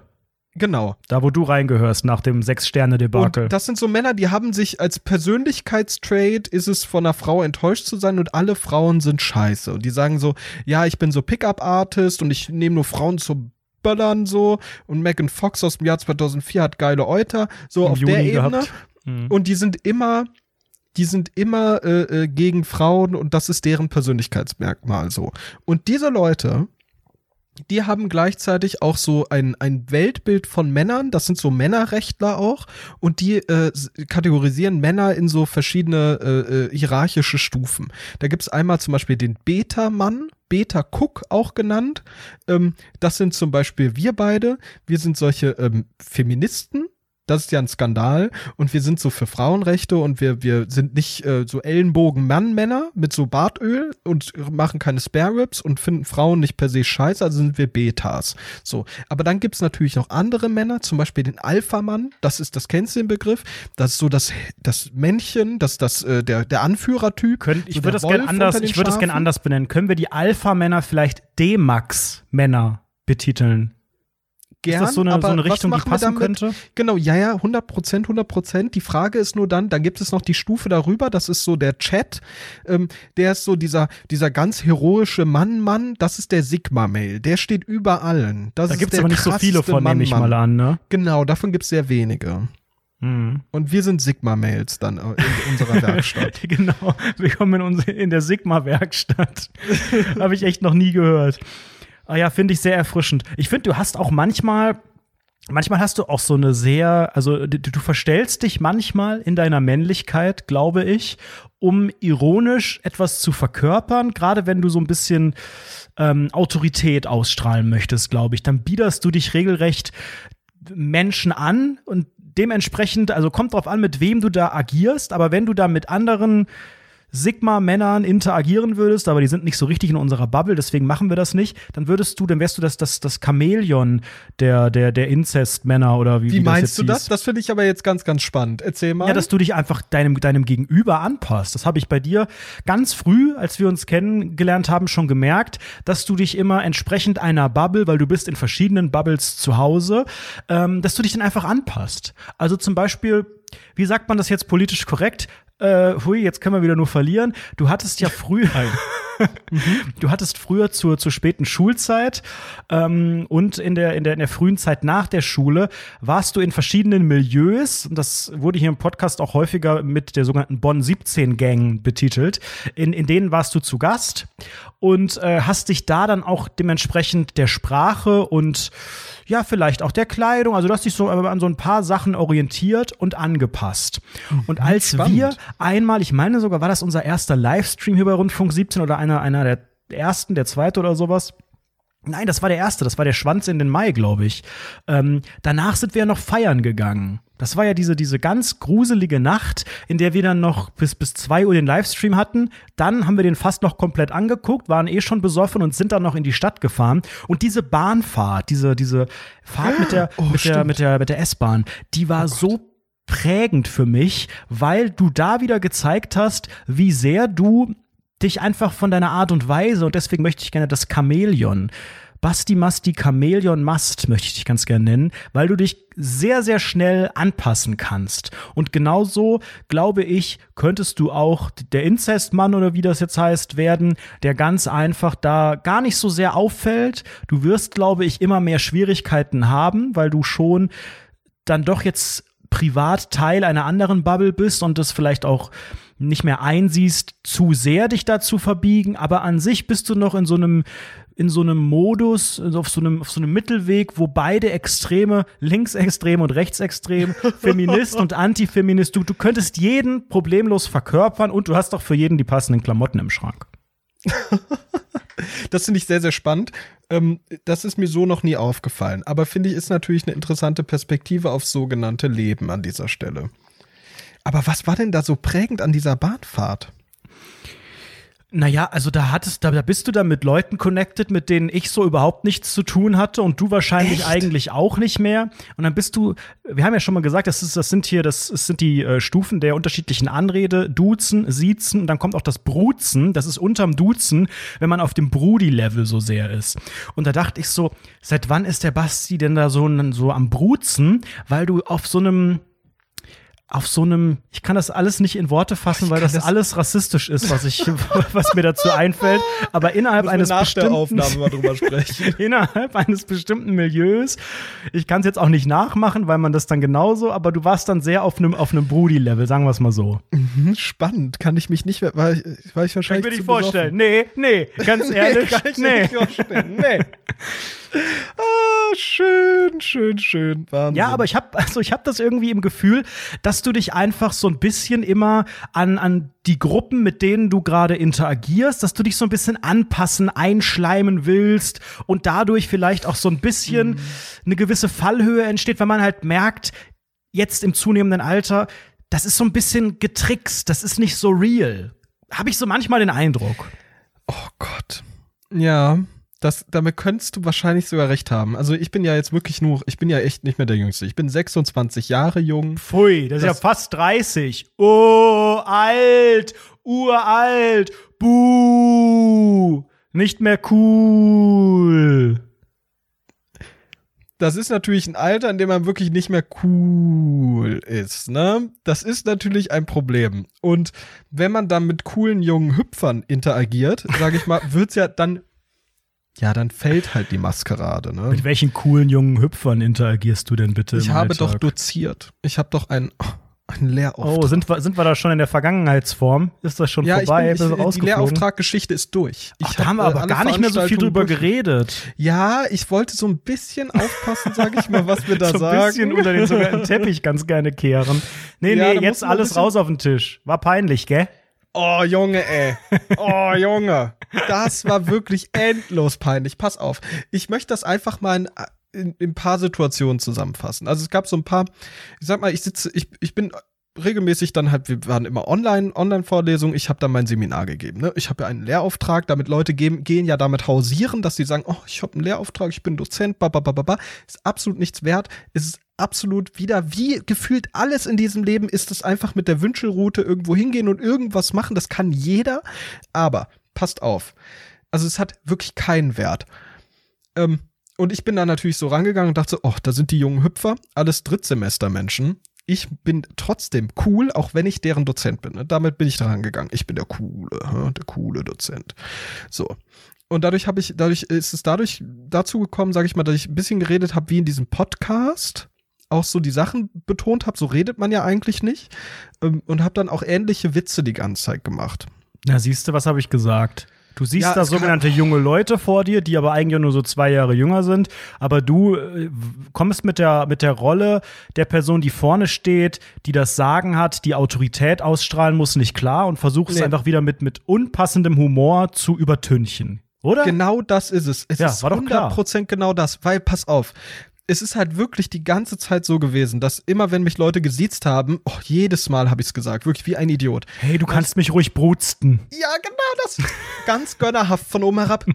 Genau. Da, wo du reingehörst nach dem Sechs-Sterne-Debakel. Das sind so Männer, die haben sich als Persönlichkeitstrait ist es von einer Frau enttäuscht zu sein und alle Frauen sind scheiße. Und die sagen so, ja, ich bin so Pickup-Artist und ich nehme nur Frauen zum Böllern so und Megan Fox aus dem Jahr 2004 hat geile Euter, so Im auf Juni der Ebene. Mhm. Und die sind immer, die sind immer äh, äh, gegen Frauen und das ist deren Persönlichkeitsmerkmal so. Und diese Leute, die haben gleichzeitig auch so ein, ein Weltbild von Männern, das sind so Männerrechtler auch, und die äh, kategorisieren Männer in so verschiedene äh, äh, hierarchische Stufen. Da gibt's einmal zum Beispiel den Beta-Mann, Beta-Cook auch genannt. Ähm, das sind zum Beispiel wir beide. Wir sind solche ähm, Feministen. Das ist ja ein Skandal und wir sind so für Frauenrechte und wir, wir sind nicht äh, so Ellenbogen-Mann-Männer mit so Bartöl und machen keine Spare-Ribs und finden Frauen nicht per se scheiße, also sind wir Betas. So, aber dann gibt's natürlich noch andere Männer, zum Beispiel den Alpha-Mann, das ist, das kennst du den Begriff, das ist so das, das Männchen, das, das, äh, der, der Anführertyp. Könnt, ich so würde das gerne anders, ich würde das gerne anders benennen. Können wir die Alpha-Männer vielleicht D-Max-Männer betiteln? Gern, ist das so eine, so eine was Richtung, die wir passen könnte? Genau, ja, ja, 100 Prozent, 100 Prozent. Die Frage ist nur dann, dann gibt es noch die Stufe darüber, das ist so der Chat, ähm, der ist so dieser, dieser ganz heroische Mann-Mann, das ist der Sigma-Mail, der steht über allen. Das Da gibt es aber nicht so viele von, nehme ich mal an, ne? Genau, davon gibt es sehr wenige. Mhm. Und wir sind Sigma-Mails dann äh, in unserer Werkstatt. genau. Willkommen in, uns- in der Sigma-Werkstatt. Habe ich echt noch nie gehört. Ah ja, finde ich sehr erfrischend. Ich finde, du hast auch manchmal. Manchmal hast du auch so eine sehr, also du, du verstellst dich manchmal in deiner Männlichkeit, glaube ich, um ironisch etwas zu verkörpern, gerade wenn du so ein bisschen ähm, Autorität ausstrahlen möchtest, glaube ich, dann biederst du dich regelrecht Menschen an und dementsprechend, also kommt drauf an, mit wem du da agierst, aber wenn du da mit anderen Sigma-Männern interagieren würdest, aber die sind nicht so richtig in unserer Bubble, deswegen machen wir das nicht, dann würdest du, dann wärst du das, das, das Chamäleon der, der, der Inzest-Männer oder wie, Wie wie das meinst jetzt du das? hieß. Das finde ich aber jetzt ganz, ganz spannend. Erzähl mal. Ja, dass du dich einfach deinem, deinem Gegenüber anpasst. Das habe ich bei dir ganz früh, als wir uns kennengelernt haben, schon gemerkt, dass du dich immer entsprechend einer Bubble, weil du bist in verschiedenen Bubbles zu Hause, ähm, dass du dich dann einfach anpasst. Also zum Beispiel, wie sagt man das jetzt politisch korrekt? Äh, hui, jetzt können wir wieder nur verlieren. Du hattest ja früher, du hattest früher zur, zur späten Schulzeit ähm, und in der, in, der, in der frühen Zeit nach der Schule warst du in verschiedenen Milieus, und das wurde hier im Podcast auch häufiger mit der sogenannten Bonn 17 Gang betitelt, in, in denen warst du zu Gast und äh, hast dich da dann auch dementsprechend der Sprache und ja, vielleicht auch der Kleidung, also du hast dich so an so ein paar Sachen orientiert und angepasst. Und als spannend. wir einmal, ich meine sogar, war das unser erster Livestream hier bei Rundfunk 17 oder einer, einer der ersten, der zweite oder sowas. Nein, das war der erste, das war der Schwanz in den Mai, glaube ich. Ähm, danach sind wir noch feiern gegangen. Das war ja diese, diese ganz gruselige Nacht, in der wir dann noch bis, bis zwei Uhr den Livestream hatten. Dann haben wir den fast noch komplett angeguckt, waren eh schon besoffen und sind dann noch in die Stadt gefahren. Und diese Bahnfahrt, diese, diese Fahrt mit der, Oh, mit der, mit der, mit der S-Bahn, die war so prägend für mich, weil du da wieder gezeigt hast, wie sehr du dich einfach von deiner Art und Weise, und deswegen möchte ich gerne das Chamäleon, Basti Masti Chamäleon Mast, möchte ich dich ganz gerne nennen, weil du dich sehr, sehr schnell anpassen kannst. Und genauso, glaube ich, könntest du auch der Inzestmann oder wie das jetzt heißt werden, der ganz einfach da gar nicht so sehr auffällt. Du wirst, glaube ich, immer mehr Schwierigkeiten haben, weil du schon dann doch jetzt privat Teil einer anderen Bubble bist und das vielleicht auch nicht mehr einsiehst, zu sehr dich dazu verbiegen, aber an sich bist du noch in so einem in so einem Modus, also auf so einem, auf so einem Mittelweg, wo beide Extreme, linksextrem und rechtsextrem, Feminist und Antifeminist, du, du könntest jeden problemlos verkörpern und du hast auch für jeden die passenden Klamotten im Schrank. Das finde ich sehr, sehr spannend. Ähm, das ist mir so noch nie aufgefallen. Aber finde ich, ist natürlich eine interessante Perspektive aufs sogenannte Leben an dieser Stelle. Aber was war denn da so prägend an dieser Bahnfahrt? Naja, also da hattest, da, da bist du dann mit Leuten connected, mit denen ich so überhaupt nichts zu tun hatte und du wahrscheinlich Echt? eigentlich auch nicht mehr. Und dann bist du, wir haben ja schon mal gesagt, das, ist, das sind hier, das, das sind die äh, Stufen der unterschiedlichen Anrede, Duzen, Siezen und dann kommt auch das Bruzen, das ist unterm Duzen, wenn man auf dem Brudi-Level so sehr ist. Und da dachte ich so, seit wann ist der Basti denn da so, so am Bruzen, weil du auf so einem auf so einem, ich kann das alles nicht in Worte fassen, Ich weil kann das, das- alles rassistisch ist, was ich, was mir dazu einfällt. Aber innerhalb wir eines nach der bestimmten, Aufnahme mal drüber sprechen. innerhalb eines bestimmten Milieus, ich kann es jetzt auch nicht nachmachen, weil man das dann genauso, aber du warst dann sehr auf einem, auf einem Brudi-Level, sagen wir es mal so. Hm, Spannend, kann ich mich nicht mehr, weil, ich- weil ich Kann wahrscheinlich ich mir nicht zu besoffen- vorstellen. Nee, nee, ganz ehrlich, kann ich mir nee. nicht vorstellen. Nee. ah, schön, schön, schön. Wahnsinn. Ja, aber ich habe also ich habe das irgendwie im Gefühl, dass du dich einfach so ein bisschen immer an an die Gruppen, mit denen du gerade interagierst, dass du dich so ein bisschen anpassen, einschleimen willst und dadurch vielleicht auch so ein bisschen eine gewisse Fallhöhe entsteht, wenn man halt merkt, jetzt im zunehmenden Alter, das ist so ein bisschen getrickst, das ist nicht so real. Habe ich so manchmal den Eindruck. Oh Gott. Ja, das, damit könntest du wahrscheinlich sogar recht haben. Also ich bin ja jetzt wirklich nur, ich bin ja echt nicht mehr der Jüngste. Ich bin 26 Jahre jung. Pfui, das, ist Das- ja fast 30. Oh, alt, uralt, buh, nicht mehr cool. Das ist natürlich ein Alter, in dem man wirklich nicht mehr cool ist, ne? Das ist natürlich ein Problem. Und wenn man dann mit coolen jungen Hüpfern interagiert, sage ich mal, wird's ja dann, ja, dann fällt halt die Maskerade, ne? Mit welchen coolen jungen Hüpfern interagierst du denn bitte? Ich habe Alltag? doch doziert. Ich habe doch einen, einen Lehrauftrag. Oh, sind wir, sind wir da schon in der Vergangenheitsform? Ist das schon ja, vorbei? ich bin, ich, die rausgeflogen? Lehrauffraggeschichte ist durch. Ich Ach, da haben wir äh, aber gar nicht mehr so viel drüber durch. geredet. Ja, ich wollte so ein bisschen aufpassen, sage ich mal, was wir da so ein sagen. bisschen unter den sogenannten Teppich ganz gerne kehren. Nee, Ja, nee, jetzt ein alles raus auf den Tisch. War peinlich, gell? Oh, Junge, ey. Oh, Junge. Das war wirklich endlos peinlich. Pass auf. Ich möchte das einfach mal in, in, in ein paar Situationen zusammenfassen. Also es gab so ein paar, ich sag mal, ich sitze, ich, ich bin regelmäßig dann halt, wir waren immer online, Online-Vorlesungen, ich habe dann mein Seminar gegeben. Ne? Ich habe ja einen Lehrauftrag, damit Leute gehen, gehen ja damit hausieren, dass sie sagen, oh, ich habe einen Lehrauftrag, ich bin Dozent, ba, ba, ba, ba, ba. Ist absolut nichts wert. Ist absolut wieder, wie gefühlt alles in diesem Leben, ist es einfach mit der Wünschelroute irgendwo hingehen und irgendwas machen. Das kann jeder. Aber passt auf. Also es hat wirklich keinen Wert. Ähm, und ich bin da natürlich so rangegangen und dachte oh, da sind die jungen Hüpfer, alles Drittsemester-Menschen. Ich bin trotzdem cool, auch wenn ich deren Dozent bin. Damit bin ich dran gegangen. Ich bin der coole, der coole Dozent. So. Und dadurch habe ich, dadurch ist es dadurch dazu gekommen, sage ich mal, dass ich ein bisschen geredet habe, wie in diesem Podcast, auch so die Sachen betont habe. So redet man ja eigentlich nicht. Ähm, und habe dann auch ähnliche Witze die ganze Zeit gemacht. Na, siehst du, was habe ich gesagt? Du siehst Ja, da sogenannte junge Leute vor dir, die aber eigentlich nur so zwei Jahre jünger sind. Aber du äh, kommst mit der, mit der Rolle der Person, die vorne steht, die das Sagen hat, die Autorität ausstrahlen muss, nicht klar und versuchst Nee. einfach wieder mit, mit unpassendem Humor zu übertünchen. Oder? Genau das ist es. Es Ja, ist war doch klar. 100% genau das, weil pass auf. Es ist halt wirklich die ganze Zeit so gewesen, dass immer, wenn mich Leute gesiezt haben, oh, jedes Mal habe ich es gesagt, wirklich wie ein Idiot. Hey, du kannst mich ruhig brutsten. Ja, genau das. Ganz gönnerhaft von oben herab.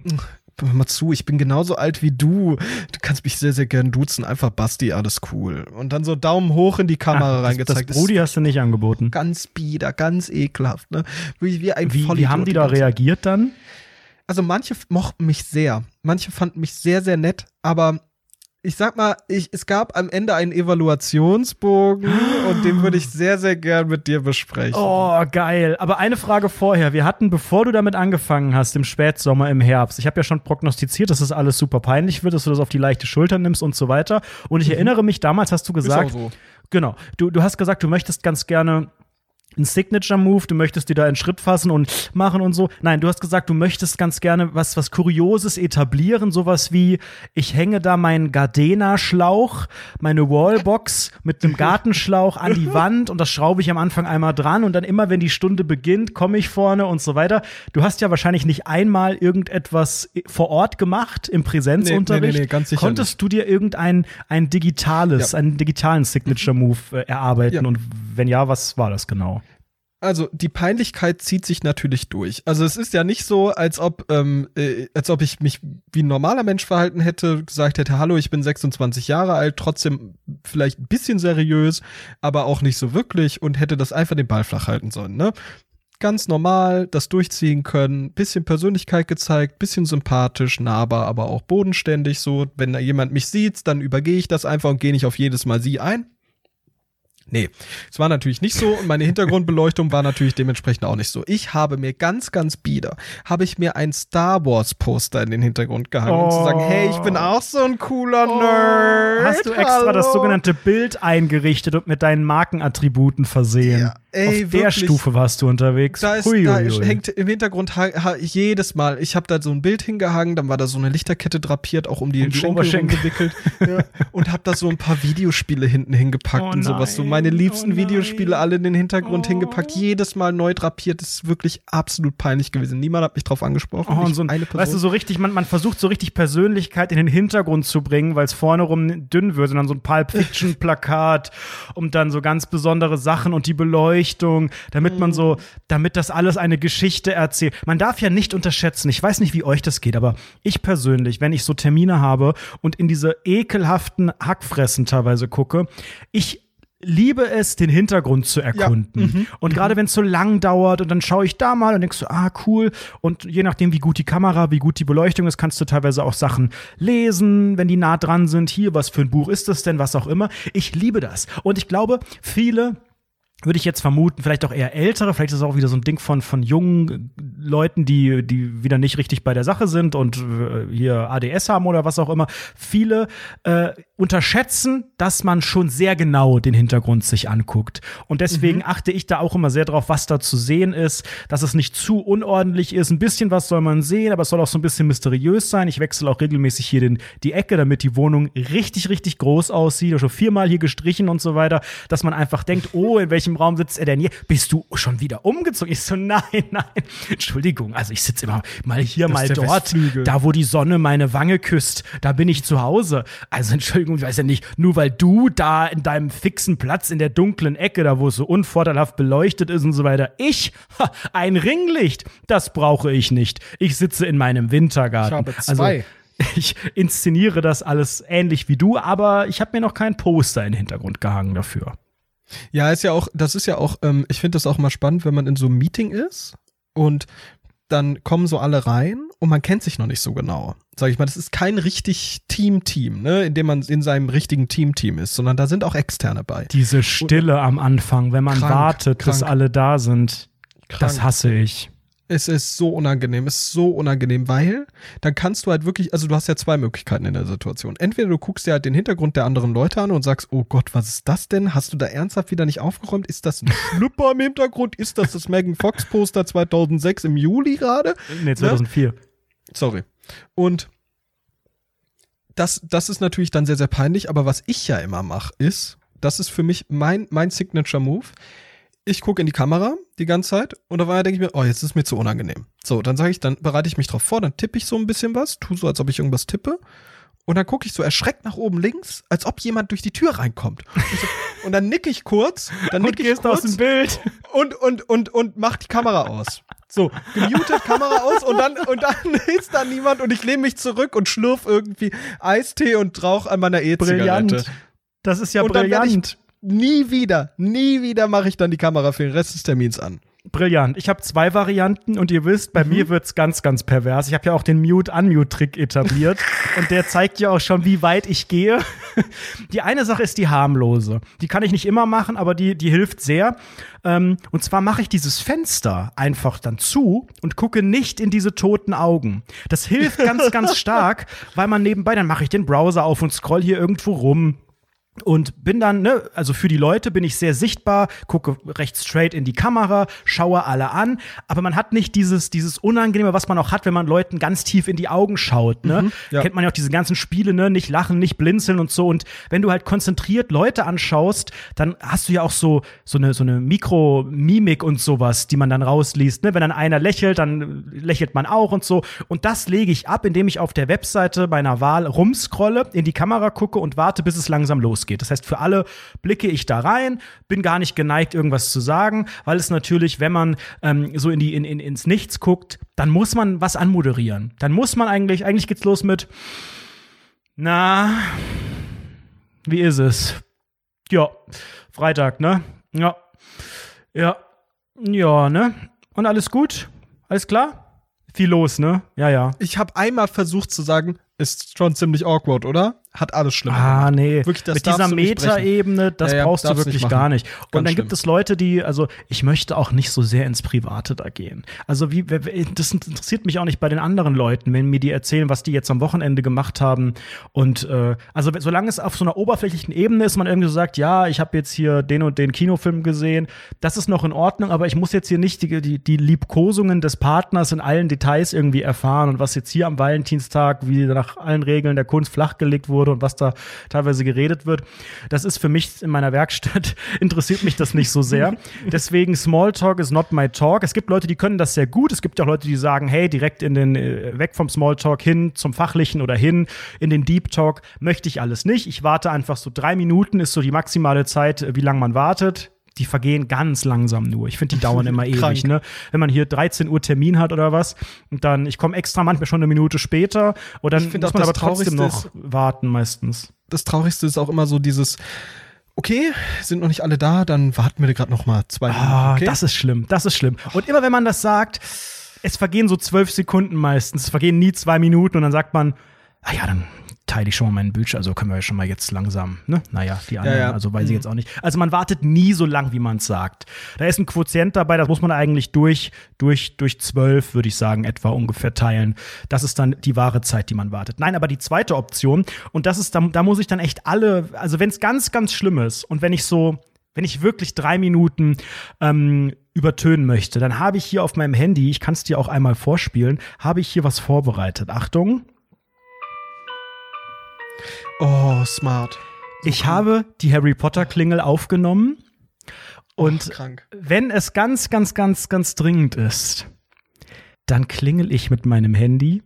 Hör mal zu, ich bin genauso alt wie du. Du kannst mich sehr, sehr gern duzen. Einfach Basti, alles cool. Und dann so Daumen hoch in die Kamera Ah, das, reingezeigt. das Brudi hast du nicht angeboten. ganz bieder, ganz ekelhaft, ne? Wie, wie ein Wie, wie haben die da reagiert dann? also manche mochten mich sehr. Manche fanden mich sehr, sehr nett, aber ich sag mal, ich, es gab am Ende einen Evaluationsbogen und den würde ich sehr, sehr gern mit dir besprechen. Oh, geil. Aber eine Frage vorher. Wir hatten, bevor du damit angefangen hast, im Spätsommer, im Herbst, ich habe ja schon prognostiziert, dass das alles super peinlich wird, dass du das auf die leichte Schulter nimmst und so weiter. Und ich erinnere mich, damals hast du gesagt, so. genau, du, du hast gesagt, du möchtest ganz gerne ein Signature-Move, du möchtest dir da einen Schritt fassen und machen und so. Nein, du hast gesagt, du möchtest ganz gerne was, was Kurioses etablieren, sowas wie, ich hänge da meinen Gardena-Schlauch, meine Wallbox mit einem Gartenschlauch an die Wand und das schraube ich am Anfang einmal dran und dann immer, wenn die Stunde beginnt, komme ich vorne und so weiter. Du hast ja wahrscheinlich nicht einmal irgendetwas vor Ort gemacht im Präsenzunterricht. Nee, nee, nee, ganz sicher Konntest du dir irgendein ein digitales, Ja. einen digitalen Signature-Move äh, erarbeiten Ja. und wenn ja, was war das genau? Also die Peinlichkeit zieht sich natürlich durch. Also es ist ja nicht so, als ob, ähm, äh, als ob ich mich wie ein normaler Mensch verhalten hätte, gesagt hätte, hallo, ich bin 26 Jahre alt, trotzdem vielleicht ein bisschen seriös, aber auch nicht so wirklich und hätte das einfach den Ball flach halten sollen. Ne? Ganz normal, das durchziehen können, bisschen Persönlichkeit gezeigt, bisschen sympathisch, nahbar, aber auch bodenständig. So, wenn da jemand mich sieht, dann übergehe ich das einfach und gehe nicht auf jedes Mal sie ein. Nee, es war natürlich nicht so und meine Hintergrundbeleuchtung war natürlich dementsprechend auch nicht so. Ich habe mir ganz, ganz bieder, habe ich mir ein Star Wars Poster in den Hintergrund gehangen, um zu sagen, hey, ich bin auch so ein cooler Nerd. Oh. Hast du extra Hallo. das sogenannte Bild eingerichtet und mit deinen Markenattributen versehen? Ja, ey, Auf der wirklich. Stufe warst du unterwegs. Da, ist, Hui, da hängt im Hintergrund ha, ha, jedes Mal. Ich habe da so ein Bild hingehangen, dann war da so eine Lichterkette drapiert, auch um die Um die Schenkel rumgewickelt. ja. Und habe da so ein paar Videospiele hinten hingepackt Oh und sowas. So nein, meine liebsten oh. Videospiele alle in den Hintergrund Oh. hingepackt, jedes Mal neu drapiert. Das ist wirklich absolut peinlich gewesen. Niemand hat mich drauf angesprochen. Oh, und so ein, eine Person. weißt du, so richtig, man, man versucht so richtig Persönlichkeit in den Hintergrund zu bringen, weil es vorne rum dünn wird, sondern so ein Pulp Fiction Plakat und dann so ganz besondere Sachen und die Beleuchtung, damit man so, damit das alles eine Geschichte erzählt. Man darf ja nicht unterschätzen, ich weiß nicht, wie euch das geht, aber ich persönlich, wenn ich so Termine habe und in diese ekelhaften Hackfressen teilweise gucke, ich liebe es, den Hintergrund zu erkunden. Und gerade wenn es so lang dauert und dann schaue ich da mal und denkst so, ah, cool. Und je nachdem, wie gut die Kamera, wie gut die Beleuchtung ist, kannst du teilweise auch Sachen lesen, wenn die nah dran sind. Hier, was für ein Buch ist das denn, was auch immer. Ich liebe das. Und ich glaube, viele würde ich jetzt vermuten, vielleicht auch eher ältere, vielleicht ist es auch wieder so ein Ding von, von jungen Leuten, die, die wieder nicht richtig bei der Sache sind und äh, hier ADS haben oder was auch immer. Viele äh, unterschätzen, dass man schon sehr genau den Hintergrund sich anguckt. Und deswegen achte ich da auch immer sehr drauf, was da zu sehen ist, dass es nicht zu unordentlich ist. Ein bisschen was soll man sehen, aber es soll auch so ein bisschen mysteriös sein. Ich wechsle auch regelmäßig hier den, die Ecke, damit die Wohnung richtig, richtig groß aussieht. Ich habe schon viermal hier gestrichen und so weiter, dass man einfach denkt, oh, in welchem Raum sitzt er denn hier? Bist du schon wieder umgezogen? Ich so, nein, nein. Entschuldigung, also ich sitze immer mal hier, Das mal dort. Westflügel. Da, wo die Sonne meine Wange küsst, da bin ich zu Hause. Also Entschuldigung, ich weiß ja nicht, nur weil du da in deinem fixen Platz in der dunklen Ecke, da wo es so unvorteilhaft beleuchtet ist und so weiter. Ich, ha, ein Ringlicht, das brauche ich nicht. Ich sitze in meinem Wintergarten. Ich habe zwei. Also, ich inszeniere das alles ähnlich wie du, aber ich habe mir noch kein Poster in den Hintergrund gehangen dafür. Ja, ist ja auch, das ist ja auch, ähm, ich finde das auch mal spannend, wenn man in so einem Meeting ist und dann kommen so alle rein und man kennt sich noch nicht so genau. Sag ich mal, das ist kein richtig Team-Team, ne, in dem man in seinem richtigen Team-Team ist, sondern da sind auch Externe bei. Diese Stille am Anfang, wenn man Krank, wartet, bis krank. alle da sind, das Krank. hasse ich. Es ist so unangenehm, es ist so unangenehm, weil dann kannst du halt wirklich, also du hast ja zwei Möglichkeiten in der Situation. Entweder du guckst dir halt den Hintergrund der anderen Leute an und sagst, oh Gott, was ist das denn? Hast du da ernsthaft wieder nicht aufgeräumt? Ist das ein Schlüpper im Hintergrund? Ist das das Megan Fox Poster 2006 im Juli gerade? Nee, 2004. Sorry. Und das, das ist natürlich dann sehr, sehr peinlich, aber was ich ja immer mache, ist, das ist für mich mein, mein Signature-Move. Ich gucke in die Kamera die ganze Zeit und auf einmal denke ich mir, oh, jetzt ist mir zu unangenehm. So, dann sage ich, dann bereite ich mich drauf vor, dann tippe ich so ein bisschen was, tu so, als ob ich irgendwas tippe. Und dann gucke ich so erschreckt nach oben links, als ob jemand durch die Tür reinkommt. Und, so, und dann nick ich kurz, dann nick ich kurz Bild. und, und, und, und mach die Kamera aus. So, gemutet Kamera aus und dann, und dann ist da niemand und ich lehne mich zurück und schlürf irgendwie Eistee und rauch an meiner E-Zigarette. Brillant. Das ist ja Und brillant. Nie wieder, nie wieder mache ich dann die Kamera für den Rest des Termins an. Brillant. Ich habe zwei Varianten und ihr wisst, bei mir wird's ganz, ganz pervers. Ich habe ja auch den Mute-Unmute-Trick etabliert und der zeigt ja auch schon, wie weit ich gehe. Die eine Sache ist die harmlose. Die kann ich nicht immer machen, aber die, die hilft sehr. Ähm, und zwar mache ich dieses Fenster einfach dann zu und gucke nicht in diese toten Augen. Das hilft ganz, ganz stark, weil man nebenbei, dann mache ich den Browser auf und scroll hier irgendwo rum. Und bin dann, ne, also für die Leute bin ich sehr sichtbar, gucke recht straight in die Kamera, schaue alle an, aber man hat nicht dieses, dieses Unangenehme, was man auch hat, wenn man Leuten ganz tief in die Augen schaut, ne? ja. Kennt man ja auch diese ganzen Spiele, ne? Nicht lachen, nicht blinzeln und so. Und wenn du halt konzentriert Leute anschaust, dann hast du ja auch so, so eine, so eine Mikromimik und sowas, die man dann rausliest, ne? Wenn dann einer lächelt, dann lächelt man auch und so. Und das lege ich ab, indem ich auf der Webseite meiner Wahl rumscrolle, in die Kamera gucke und warte, bis es langsam losgeht. Losgeht. Das heißt, für alle blicke ich da rein, bin gar nicht geneigt, irgendwas zu sagen, weil es natürlich, wenn man ähm, so in die, in, in, ins Nichts guckt, dann muss man was anmoderieren. Dann muss man eigentlich, eigentlich geht's los mit, na, wie ist es? Ja, Freitag, ne? Ja, ja, ja, ne? Und alles gut? Alles klar? Viel los, ne? Ja, ja. Ich habe einmal versucht zu sagen, ist schon ziemlich awkward, oder? Hat alles schlimm. Ah, nee. Wirklich, das Mit dieser. Metaebene, das Ja, ja, brauchst du wirklich nicht gar nicht. Und Ganz dann schlimm. gibt es Leute, die, also ich möchte auch nicht so sehr ins Private da gehen. Also wie, das interessiert mich auch nicht bei den anderen Leuten, wenn mir die erzählen, was die jetzt am Wochenende gemacht haben. Und äh, also solange es auf so einer oberflächlichen Ebene ist, man irgendwie so sagt, ja, ich habe jetzt hier den und den Kinofilm gesehen, das ist noch in Ordnung, aber ich muss jetzt hier nicht die, die, die Liebkosungen des Partners in allen Details irgendwie erfahren und was jetzt hier am Valentinstag, wie nach allen Regeln der Kunst flachgelegt wurde und was da teilweise geredet wird. Das ist für mich in meiner Werkstatt, interessiert mich das nicht so sehr. Deswegen Smalltalk is not my talk. Es gibt Leute, die können das sehr gut. Es gibt auch Leute, die sagen, hey, direkt in den, äh, weg vom Smalltalk hin zum Fachlichen oder hin in den Deep Talk möchte ich alles nicht. Ich warte einfach so drei Minuten ist so die maximale Zeit, äh, wie lange man wartet. Die vergehen ganz langsam nur. Ich finde, die dauern immer ewig, ne? Wenn man hier 13 Uhr Termin hat oder was, und dann, ich komme extra manchmal schon eine Minute später, und dann muss man aber trotzdem noch warten meistens. Das Traurigste ist auch immer so dieses, okay, sind noch nicht alle da, dann warten wir gerade noch mal zwei Minuten. Ah, okay? das ist schlimm, das ist schlimm. Und immer wenn man das sagt, es vergehen so zwölf Sekunden meistens, es vergehen nie zwei Minuten und dann sagt man, ah ja, dann teile ich schon mal meinen Bildschirm, also können wir ja schon mal jetzt langsam, ne? Naja, die anderen, ja. also weiß ich jetzt auch nicht. Also man wartet nie so lang, wie man es sagt. Da ist ein Quotient dabei, das muss man eigentlich durch, durch, durch zwölf, würde ich sagen, etwa ungefähr teilen. Das ist dann die wahre Zeit, die man wartet. Nein, aber die zweite Option, und das ist, da, da muss ich dann echt alle, also wenn es ganz, ganz schlimm ist und wenn ich so, wenn ich wirklich drei Minuten ähm, übertönen möchte, dann habe ich hier auf meinem Handy, ich kann es dir auch einmal vorspielen, habe ich hier was vorbereitet. Achtung, Oh, smart. ich habe die Harry Potter Klingel aufgenommen und krank. wenn es ganz, ganz, ganz, ganz dringend ist, dann klingel ich mit meinem Handy,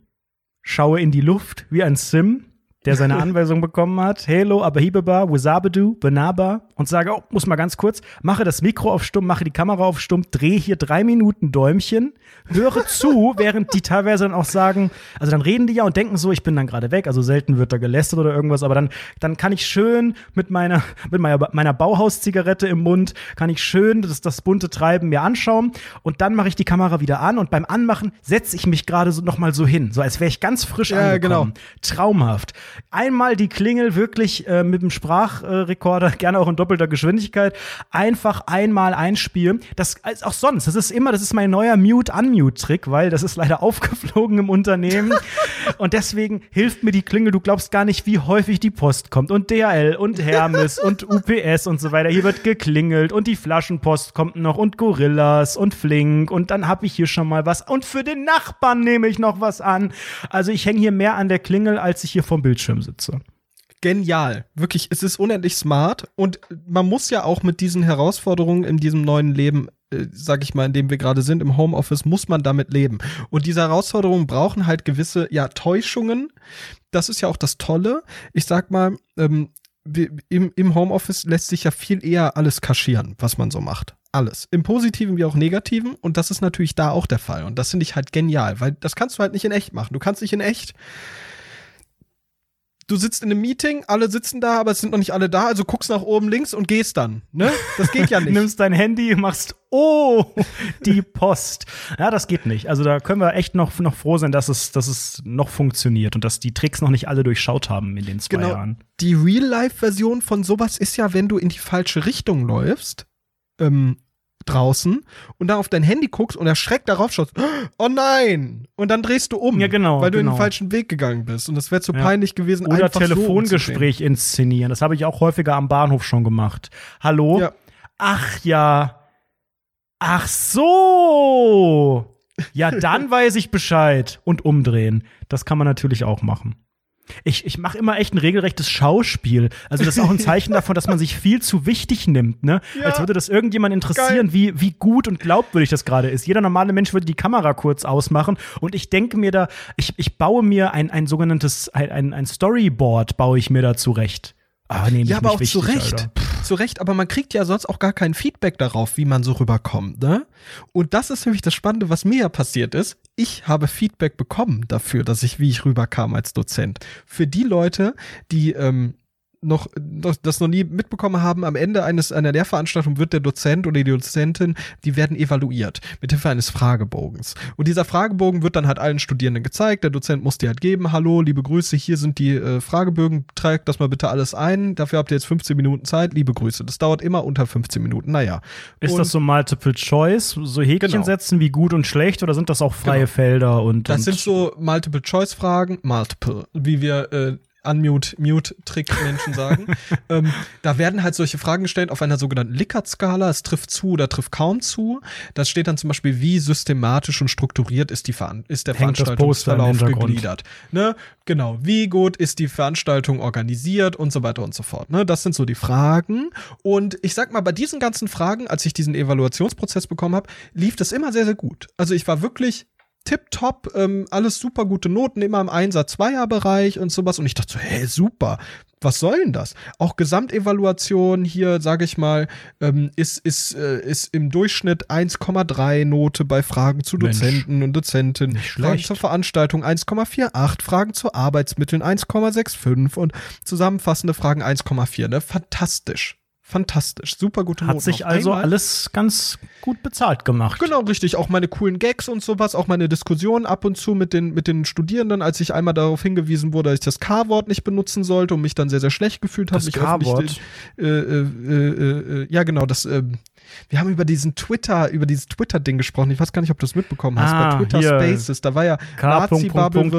schaue in die Luft wie ein Sim, der seine Anweisung bekommen hat. Hello, Abahibaba, Wasabedu, Benaba und sage, oh, muss mal ganz kurz, mache das Mikro auf stumm, mache die Kamera auf stumm, drehe hier drei Minuten Däumchen, höre zu, während die teilweise dann auch sagen, also dann reden die ja und denken so, ich bin dann gerade weg, also selten wird da gelästert oder irgendwas, aber dann, dann kann ich schön mit meiner, mit meiner, meiner Bauhauszigarette im Mund, kann ich schön das, das bunte Treiben mir anschauen und dann mache ich die Kamera wieder an und beim Anmachen setze ich mich gerade so nochmal so hin, so als wäre ich ganz frisch Ja, angekommen. genau. Traumhaft. Einmal die Klingel wirklich äh, mit dem Sprachrekorder, gerne auch in doppelter Geschwindigkeit, einfach einmal einspielen. Das ist auch sonst. Das ist immer, das ist mein neuer Mute-Unmute-Trick, weil das ist leider aufgeflogen im Unternehmen. und deswegen hilft mir die Klingel. Du glaubst gar nicht, wie häufig die Post kommt. Und DHL und Hermes und UPS und so weiter. Hier wird geklingelt und die Flaschenpost kommt noch und Gorillas und Flink und dann habe ich hier schon mal was. Und für den Nachbarn nehme ich noch was an. Also ich hänge hier mehr an der Klingel, als ich hier vom Bildschirm sitze. Genial. Wirklich, es ist unendlich smart und man muss ja auch mit diesen Herausforderungen in diesem neuen Leben, äh, sag ich mal, in dem wir gerade sind, im Homeoffice, muss man damit leben. Und diese Herausforderungen brauchen halt gewisse, ja, Täuschungen. Das ist ja auch das Tolle. Ich sag mal, ähm, im, im Homeoffice lässt sich ja viel eher alles kaschieren, was man so macht. Alles. Im Positiven wie auch Negativen. Und das ist natürlich da auch der Fall. Und das finde ich halt genial, weil das kannst du halt nicht in echt machen. Du kannst nicht in echt du sitzt in einem Meeting, alle sitzen da, aber es sind noch nicht alle da, also guckst nach oben links und gehst dann. Ne? Das geht ja nicht. Nimmst dein Handy, machst, oh, die Post. Ja, das geht nicht. Also da können wir echt noch, noch froh sein, dass es, dass es noch funktioniert und dass die Tricks noch nicht alle durchschaut haben in den zwei genau. Jahren. Die Real-Life-Version von sowas ist ja, wenn du in die falsche Richtung läufst, ähm, draußen und dann auf dein Handy guckst und erschreckt darauf schaust, oh nein! Und dann drehst du um, Ja, genau, weil du in genau. den falschen Weg gegangen bist. Und das wäre zu Ja. peinlich gewesen, Oder einfach so. Telefongespräch inszenieren. Das habe ich auch häufiger am Bahnhof schon gemacht. Hallo? Ja. Ach ja. Ach so. Ja, dann weiß ich Bescheid. Und umdrehen. Das kann man natürlich auch machen. Ich, ich mache immer echt ein regelrechtes Schauspiel. Also das ist auch ein Zeichen davon, dass man sich viel zu wichtig nimmt, ne? Ja. Als würde das irgendjemand interessieren, wie, wie gut und glaubwürdig das gerade ist. Jeder normale Mensch würde die Kamera kurz ausmachen und ich denke mir da, ich, ich baue mir ein, ein sogenanntes, ein, ein, ein Storyboard baue ich mir da zurecht. Ah, nee, Ja, aber auch nicht zu wichtig, Recht. Zu Recht, aber man kriegt ja sonst auch gar kein Feedback darauf, wie man so rüberkommt, ne? Und das ist nämlich das Spannende, was mir ja passiert ist. Ich habe Feedback bekommen dafür, dass ich, wie ich rüberkam als Dozent. Für die Leute, die ähm, noch, noch das noch nie mitbekommen haben, am Ende eines einer Lehrveranstaltung wird der Dozent oder die Dozentin, die werden evaluiert mit Hilfe eines Fragebogens. Und dieser Fragebogen wird dann halt allen Studierenden gezeigt. Der Dozent muss die halt geben. Hallo, liebe Grüße, hier sind die äh, Fragebögen. Tragt das mal bitte alles ein. Dafür habt ihr jetzt 15 Minuten Zeit. Liebe Grüße. Das dauert immer unter 15 Minuten. Naja. Ist Und das so Multiple Choice, so Häkchen Genau. setzen wie gut und schlecht oder sind das auch freie Genau. Felder und Das und sind so Multiple-Choice-Fragen, Multiple, wie wir äh, Unmute, Mute-Trick-Menschen sagen. ähm, da werden halt solche Fragen gestellt auf einer sogenannten Likert-Skala. Es trifft zu oder trifft kaum zu. Da steht dann zum Beispiel, wie systematisch und strukturiert ist, die Veran ist der Hängt Veranstaltungsverlauf gegliedert. Ne? Genau. Wie gut ist die Veranstaltung organisiert und so weiter und so fort. Ne? Das sind so die Fragen. Und ich sag mal, bei diesen ganzen Fragen, als ich diesen Evaluationsprozess bekommen habe, lief das immer sehr, sehr gut. Also ich war wirklich tipptopp, ähm, alles super gute Noten, immer im Einsatz-Zweier-Bereich und sowas. Und ich dachte so, hey, super, was soll denn das? Auch Gesamtevaluation hier, sage ich mal, ähm, ist, ist, äh, ist im Durchschnitt 1,3 Note bei Fragen zu Mensch. Dozenten und Dozentinnen. Nicht Fragen zur Veranstaltung 1,48, Fragen zu Arbeitsmitteln 1,65 und zusammenfassende Fragen 1,4. Ne? Fantastisch. Fantastisch. Super gute Noten. hat sich also alles ganz gut bezahlt gemacht. Genau, richtig. Auch meine coolen Gags und sowas, auch meine Diskussionen ab und zu mit den, mit den Studierenden, als ich einmal darauf hingewiesen wurde, dass ich das K-Wort nicht benutzen sollte und mich dann sehr, sehr schlecht gefühlt habe. Das K-Wort? Äh, äh, äh, äh, ja, genau, das, ähm, wir haben über diesen Twitter, über dieses Twitter-Ding gesprochen. Ich weiß gar nicht, ob du es mitbekommen hast. Ah, Bei Twitter hier. Spaces, da war ja versus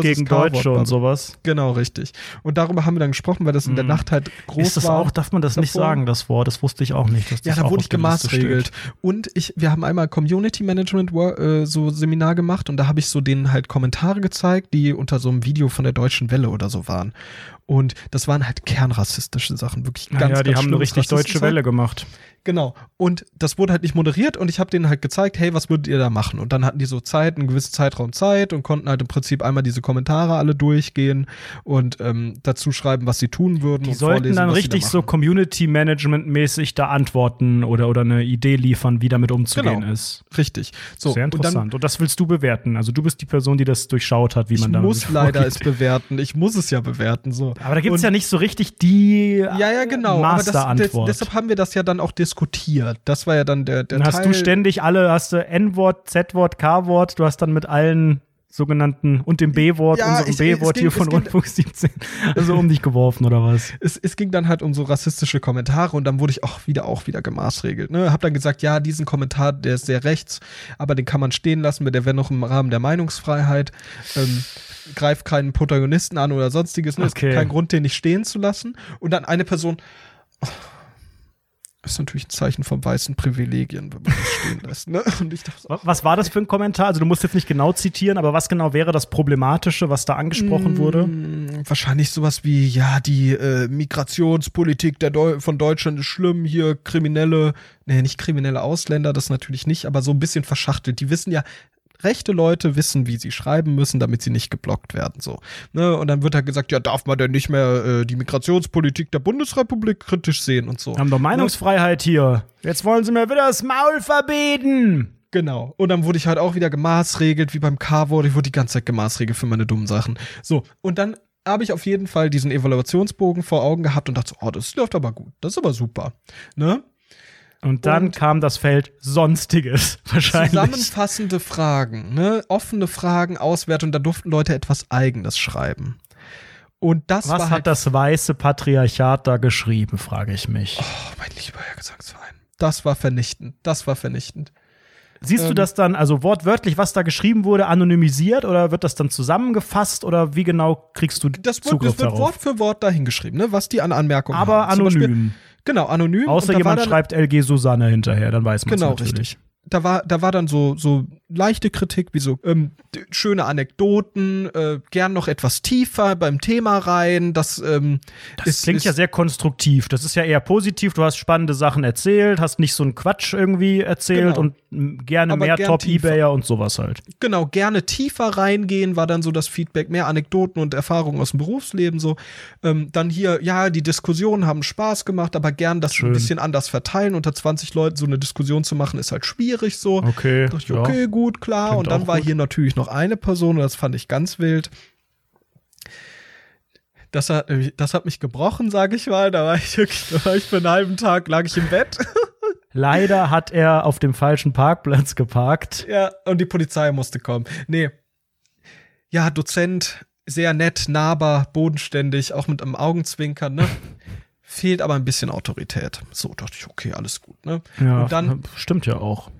gegen Deutsche und sowas. Genau, richtig. Und darüber haben wir dann gesprochen, weil das in der Mhm. Nacht halt groß Ist das war. auch, darf man das nicht davor. sagen, das Wort? Das wusste ich auch nicht. Ja, da wurde ich gemaßregelt. Und ich, wir haben einmal Community Management äh, so Seminar gemacht und da habe ich so denen halt Kommentare gezeigt, die unter so einem Video von der Deutschen Welle oder so waren. Und das waren halt kernrassistische Sachen, wirklich Ja, ganz, ja, die ganz haben eine richtig deutsche Welle gemacht. Genau. Und das wurde halt nicht moderiert und ich habe denen halt gezeigt, hey, was würdet ihr da machen? Und dann hatten die so Zeit, einen gewissen Zeitraum Zeit und konnten halt im Prinzip einmal diese Kommentare alle durchgehen und ähm, dazu schreiben, was sie tun würden. Die und sollten dann richtig da so. Community-Management-mäßig da antworten oder, oder eine Idee liefern, wie damit umzugehen Genau. ist. Richtig. So, Sehr und dann interessant. Und, das willst du bewerten. Also du bist die Person, die das durchschaut hat, wie ich man damit muss leider es bewerten. Ich muss es ja bewerten. So. Aber da gibt es ja nicht so richtig die Ja, ja, genau. Aber das, des, deshalb haben wir das ja dann auch diskutiert. Das war ja dann der, der Dann hast Teil. du ständig alle, hast du N-Wort, Z-Wort, K-Wort, du hast dann mit allen sogenannten und dem B-Wort, Ja, unserem B-Wort hier von Rundfunk 17, also um dich geworfen oder was? es, es ging dann halt um so rassistische Kommentare und dann wurde ich auch wieder auch wieder gemaßregelt. Ne? Hab dann gesagt, ja, diesen Kommentar, der ist sehr rechts, aber den kann man stehen lassen, der wäre noch im Rahmen der Meinungsfreiheit. Ähm, greift keinen Protagonisten an oder sonstiges. Ne? Es gibt Okay. keinen Grund, den nicht stehen zu lassen. Und dann eine Person. Ist natürlich ein Zeichen von weißen Privilegien, wenn man das stehen lässt. Ne? Und ich dachte, Was war das für ein Kommentar? Also du musst jetzt nicht genau zitieren, aber was genau wäre das Problematische, was da angesprochen wurde? Mm, Wahrscheinlich sowas wie, ja, die äh, Migrationspolitik Deu von Deutschland ist schlimm, hier kriminelle, nee, nicht kriminelle Ausländer, das natürlich nicht, aber so ein bisschen verschachtelt. Die wissen ja, rechte Leute wissen, wie sie schreiben müssen, damit sie nicht geblockt werden, so. Ne? Und dann wird halt gesagt, ja, darf man denn nicht mehr äh, die Migrationspolitik der Bundesrepublik kritisch sehen und so. Wir haben doch Meinungsfreiheit hier. Jetzt wollen sie mir wieder das Maul verbieten. Genau. Und dann wurde ich halt auch wieder gemaßregelt, wie beim K-Wort. Ich wurde die ganze Zeit gemaßregelt für meine dummen Sachen. So, und dann habe ich auf jeden Fall diesen Evaluationsbogen vor Augen gehabt und dachte, so, oh, das läuft aber gut. Das ist aber super. Ne? Und dann Und- kam das Feld Sonstiges, wahrscheinlich. Zusammenfassende Fragen, ne? Offene Fragen, Auswertung, da durften Leute etwas Eigenes schreiben. Und das Was hat halt, das weiße Patriarchat da geschrieben, frage ich mich. oh, mein lieber Herr Gesangsverein. Das war vernichtend. Das war vernichtend. Siehst du ähm, das dann, also wortwörtlich, was da geschrieben wurde, anonymisiert oder wird das dann zusammengefasst oder wie genau kriegst du Das, wird- Zugriff das wird darauf? Wort für Wort dahingeschrieben, ne? was die an Anmerkungen Aber haben. Beispiel- anonym. Genau, anonym. Außer jemand dann- schreibt LG Susanne hinterher, dann weiß man Genau, natürlich. richtig. Da war, da war dann so, so leichte Kritik, wie so ähm, schöne Anekdoten, äh, gern noch etwas tiefer beim Thema rein. Das, ähm, Das ist, klingt ist, ja sehr konstruktiv. Das ist ja eher positiv. Du hast spannende Sachen erzählt, hast nicht so einen Quatsch irgendwie erzählt Genau. und gerne Aber mehr gern Top-Ebayer und sowas halt. genau gerne tiefer reingehen, war dann so das Feedback, mehr Anekdoten und Erfahrungen aus dem Berufsleben so. Ähm, dann hier, ja, die Diskussionen haben Spaß gemacht, aber gern das Schön. ein bisschen anders verteilen. Unter 20 Leuten so eine Diskussion zu machen, ist halt schwierig so. Okay, dachte ich, ja. okay, gut, klar. Klingt und dann war gut. hier natürlich noch eine Person und das fand ich ganz wild. Das hat, das hat mich gebrochen, sage ich mal. Da war ich wirklich, da war ich für einen halben Tag, lag ich im Bett. Leider hat er auf dem falschen Parkplatz geparkt. ja, und die Polizei musste kommen. Nee. Ja, Dozent, sehr nett, nahbar, bodenständig, auch mit einem Augenzwinkern, ne? Fehlt aber ein bisschen Autorität. So dachte ich, okay, alles gut, ne? Ja, Und dann stimmt ja auch.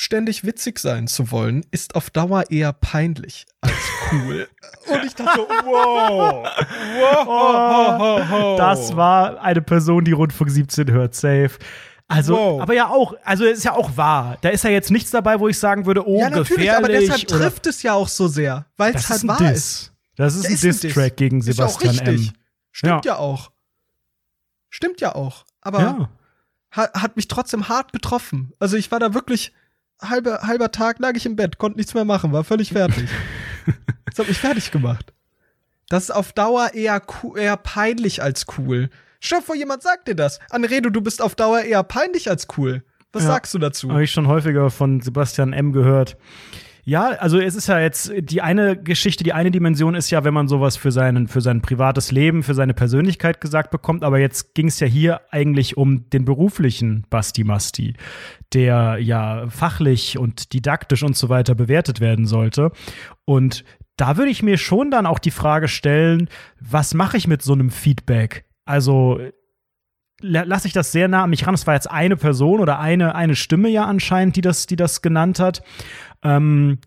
Ständig witzig sein zu wollen, ist auf Dauer eher peinlich als cool. Und ich dachte so, wow, wow, Das war eine Person, die Rundfunk 17 hört, safe. Also, Wow. aber ja auch, also es ist ja auch wahr. Da ist ja jetzt nichts dabei, wo ich sagen würde, oh, ja natürlich, gefährlich. aber deshalb trifft es ja auch so sehr, weil das es halt ist ein wahr ist. Diss. Das ist Ja, ein ist ein Diss-Track Diss. gegen Ist ja auch Sebastian richtig. M. Stimmt ja. auch. Stimmt ja auch. Aber Ja. hat, hat mich trotzdem hart betroffen. Also ich war da wirklich halber, halber Tag lag ich im Bett, konnte nichts mehr machen, war völlig fertig. das hat mich fertig gemacht. Das ist auf Dauer eher, eher peinlich als cool. Stell dir vor, jemand sagt dir das. Anredo, du bist auf Dauer eher peinlich als cool. Was Ja. sagst du dazu? Habe ich schon häufiger von Sebastian M. gehört. Ja, also es ist ja jetzt die eine Geschichte, die eine Dimension ist ja, wenn man sowas für, seinen, für sein privates Leben, für seine Persönlichkeit gesagt bekommt. Aber jetzt ging es ja hier eigentlich um den beruflichen Basti Masti, der ja fachlich und didaktisch und so weiter bewertet werden sollte. Und da würde ich mir schon dann auch die Frage stellen, was mache ich mit so einem Feedback? Also la- lasse ich das sehr nah an mich ran. Es war jetzt eine Person oder eine, eine Stimme ja anscheinend, die das, die das genannt hat. Ähm,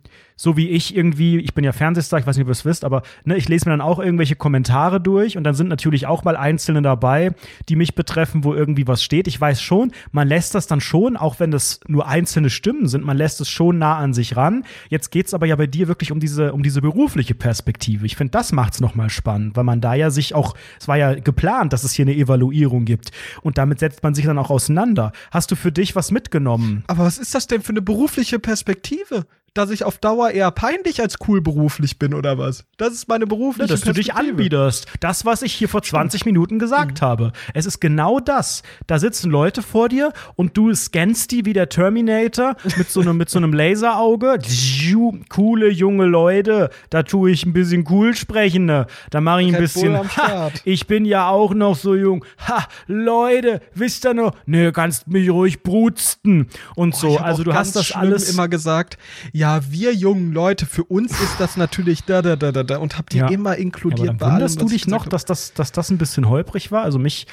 so wie ich irgendwie, ich bin ja Fernsehstar, ich weiß nicht, ob ihr es wisst, aber ne, ich lese mir dann auch irgendwelche Kommentare durch und dann sind natürlich auch mal Einzelne dabei, die mich betreffen, wo irgendwie was steht. Ich weiß schon, man lässt das dann schon, auch wenn das nur einzelne Stimmen sind, man lässt es schon nah an sich ran. Jetzt geht's aber ja bei dir wirklich um diese, um diese berufliche Perspektive. Ich finde, das macht's nochmal spannend, weil man da ja sich auch, es war ja geplant, dass es hier eine Evaluierung gibt und damit setzt man sich dann auch auseinander. Hast du für dich was mitgenommen? Aber was ist das denn für eine berufliche Perspektive? Dass ich auf Dauer eher peinlich als cool beruflich bin oder was? Das ist meine berufliche dass du dich anbiederst. Das, was ich hier vor 20 Minuten gesagt Mhm. habe. Es ist genau das. Da sitzen Leute vor dir und du scannst die wie der Terminator mit so einem, mit so einem Laserauge. Coole junge Leute. Da tue ich ein bisschen cool sprechen. ne? Da mache ich ein Red bisschen. Ha, ich bin ja auch noch so jung. Ha, Leute, wisst ihr noch? Ne, kannst mich ruhig brutsten. Und so. Ich hab Also du hast das alles. immer gesagt, ja, wir jungen Leute, für uns ist das natürlich da, da, da, da, da und hab die Ja. immer Ja, inkludiert aber dann allem, wunderst du was ich dich noch, dass das, dass das ein bisschen holprig war? Also mich,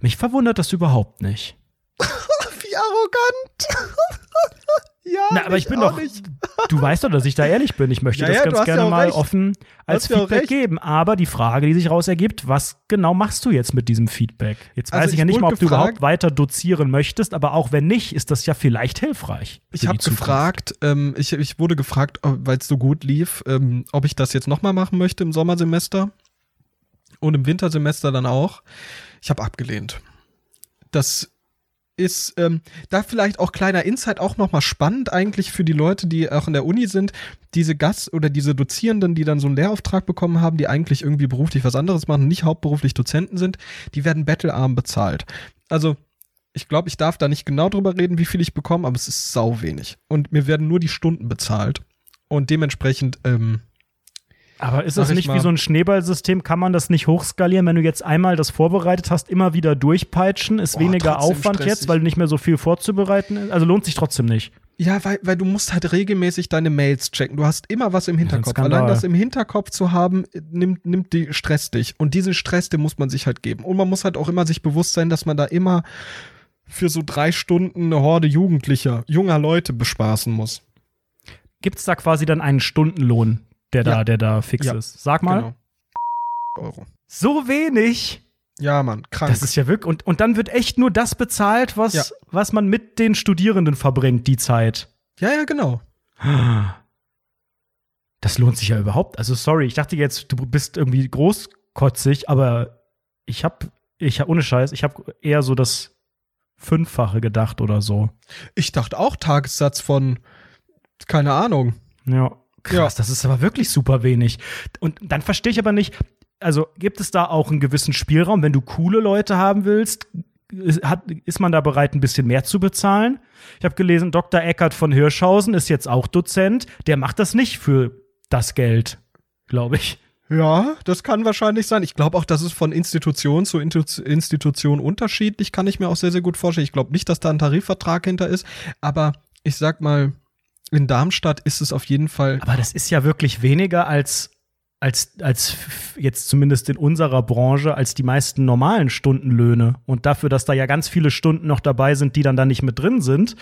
mich verwundert das überhaupt nicht. Wie arrogant. ja, Na, aber ich bin auch doch. nicht. Du weißt doch, dass ich da ehrlich bin. Ich möchte Ja, das ja, du ganz ja gerne auch mal recht. offen als ja Feedback recht. geben. Aber die Frage, die sich daraus ergibt, was genau machst du jetzt mit diesem Feedback? Jetzt Also weiß ich ja ich nicht mal, ob du gefragt- überhaupt weiter dozieren möchtest, aber auch wenn nicht, ist das ja vielleicht hilfreich. Ich habe gefragt, ähm, ich, ich wurde gefragt, weil es so gut lief, ähm, ob ich das jetzt nochmal machen möchte im Sommersemester und im Wintersemester dann auch. Ich habe abgelehnt. Das ist ähm, da vielleicht auch kleiner Insight auch nochmal spannend eigentlich für die Leute, die auch in der Uni sind, diese Gast- oder diese Dozierenden, die dann so einen Lehrauftrag bekommen haben, die eigentlich irgendwie beruflich was anderes machen, nicht hauptberuflich Dozenten sind, die werden bettelarm bezahlt. Also ich glaube, ich darf da nicht genau drüber reden, wie viel ich bekomme, aber es ist sau wenig. Und mir werden nur die Stunden bezahlt. Und dementsprechend, ähm, Aber ist das ich nicht wie so ein Schneeballsystem? Kann man das nicht hochskalieren, wenn du jetzt einmal das vorbereitet hast, immer wieder durchpeitschen? Ist Boah, weniger Aufwand stressig. jetzt, weil nicht mehr so viel vorzubereiten ist? Also lohnt sich trotzdem nicht. ja, weil, weil du musst halt regelmäßig deine Mails checken. Du hast immer was im Hinterkopf. Skandal. Allein das im Hinterkopf zu haben, äh, nimmt, nimmt die Stress dich. Und diesen Stress, den muss man sich halt geben. Und man muss halt auch immer sich bewusst sein, dass man da immer für so drei Stunden eine Horde Jugendlicher, junger Leute bespaßen muss. Gibt es da quasi dann einen Stundenlohn, der da, Ja. der da fix Ja. ist? Sag mal. Genau. Euro. So wenig. Ja, Mann, krank. Das ist ja wirklich. Und, und dann wird echt nur das bezahlt, was, Ja. was man mit den Studierenden verbringt, die Zeit. ja, ja, genau. Das lohnt sich ja überhaupt. Also sorry, ich dachte jetzt, du bist irgendwie großkotzig, aber ich hab, ich hab, ohne Scheiß, ich habe eher so das Fünffache gedacht oder so. Ich dachte auch Tagessatz von, keine Ahnung. Ja. Krass, das ist aber wirklich super wenig. Und dann verstehe ich aber nicht, also gibt es da auch einen gewissen Spielraum, wenn du coole Leute haben willst? Ist, hat, ist man da bereit, ein bisschen mehr zu bezahlen? Ich habe gelesen, Dr. Eckert von Hirschhausen ist jetzt auch Dozent. Der macht das nicht für das Geld, glaube ich. Ja, das kann wahrscheinlich sein. Ich glaube auch, das ist von Institution zu Intu- Institution unterschiedlich, kann ich mir auch sehr, sehr gut vorstellen. Ich glaube nicht, dass da ein Tarifvertrag hinter ist, aber ich sag mal, in Darmstadt ist es auf jeden Fall. Aber das ist ja wirklich weniger als, als, als jetzt zumindest in unserer Branche, als die meisten normalen Stundenlöhne. Und dafür, dass da ja ganz viele Stunden noch dabei sind, die dann da nicht mit drin sind,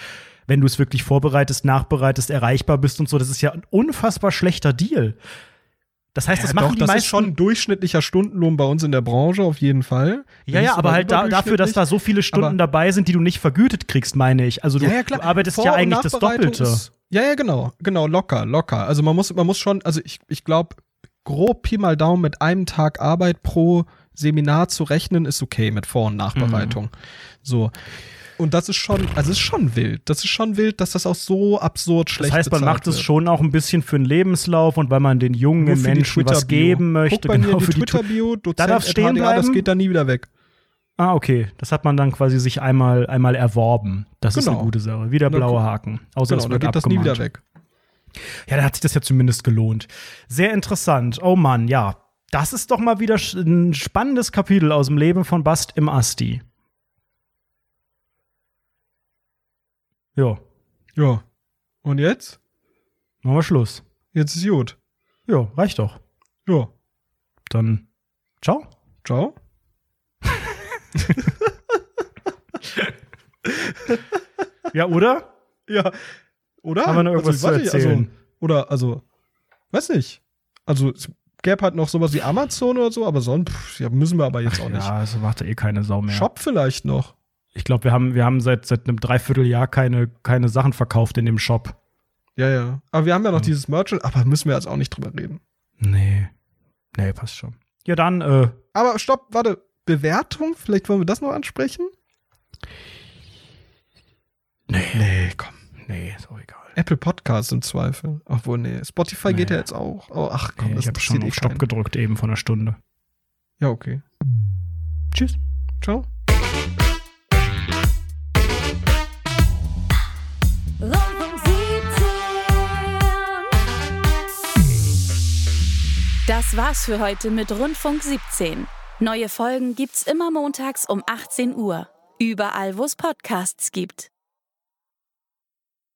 wenn du es wirklich vorbereitest, nachbereitest, erreichbar bist und so, das ist ja ein unfassbar schlechter Deal. Das heißt, das Ja, machen doch, die das meisten ist schon ein durchschnittlicher Stundenlohn bei uns in der Branche, auf jeden Fall. Ja, ja, aber halt da, dafür, dass da so viele Stunden Aber- dabei sind, die du nicht vergütet kriegst, meine ich. Also du, ja, ja, du arbeitest Vor- ja eigentlich das Doppelte. Ist, ja, ja, genau. Genau, locker, locker. Also man muss, man muss schon, also ich, ich glaube, grob Pi mal Daumen mit einem Tag Arbeit pro Seminar zu rechnen, ist okay mit Vor- und Nachbereitung. Mhm. So. Und das ist schon, also es ist schon wild. Das ist schon wild, dass das auch so absurd schlecht Das heißt, man macht es schon auch ein bisschen für den Lebenslauf und weil man den jungen Menschen was geben möchte. Guck bei mir genau, in die Twitter-Bio, Dozent Da darf's at stehen HDA, das bleiben? geht da nie wieder weg. Ah, okay. Das hat man dann quasi sich einmal, einmal erworben. Das ist Genau. eine gute Sache. Wieder Na, blaue. Haken. Außer Genau, dann wird geht das nie abgemahnt. wieder weg. Ja, da hat sich das ja zumindest gelohnt. Sehr interessant. Oh Mann, ja. Das ist doch mal wieder ein spannendes Kapitel aus dem Leben von Bast im Asti. Ja, Ja. Und jetzt? machen wir Schluss. Jetzt ist gut. Ja, reicht doch. Ja. Dann ciao. Ciao. Ja, oder? Ja. Oder? Haben wir noch irgendwas also, weiß zu ich, erzählen? Also, oder, also, weiß nicht. Also, es gäbe halt noch sowas wie Amazon oder so, aber sonst pff, ja, müssen wir aber jetzt auch nicht. Ja, also macht ja eh keine Sau mehr. Shop vielleicht noch. Ich glaube, wir haben, wir haben seit, seit einem Dreivierteljahr keine, keine Sachen verkauft in dem Shop. Ja, ja. Aber wir haben ja noch Ja. dieses Merchant, aber müssen wir jetzt auch nicht drüber reden. Nee. Nee, passt schon. Ja, dann, äh, Aber stopp, warte. Bewertung? Vielleicht wollen wir das noch ansprechen? nee, Nee, komm. nee, ist auch egal. Apple Podcasts im Zweifel. Obwohl, nee. Spotify geht Nee. ja jetzt auch. Oh, ach komm, Nee, das ich habe schon interessiert auf eh Stopp gedrückt eben vor einer Stunde. Ja, okay. Tschüss. Ciao. Rundfunk 17. Das war's für heute mit Rundfunk 17. Neue Folgen gibt's immer montags um 18 Uhr. Überall, wo es Podcasts gibt.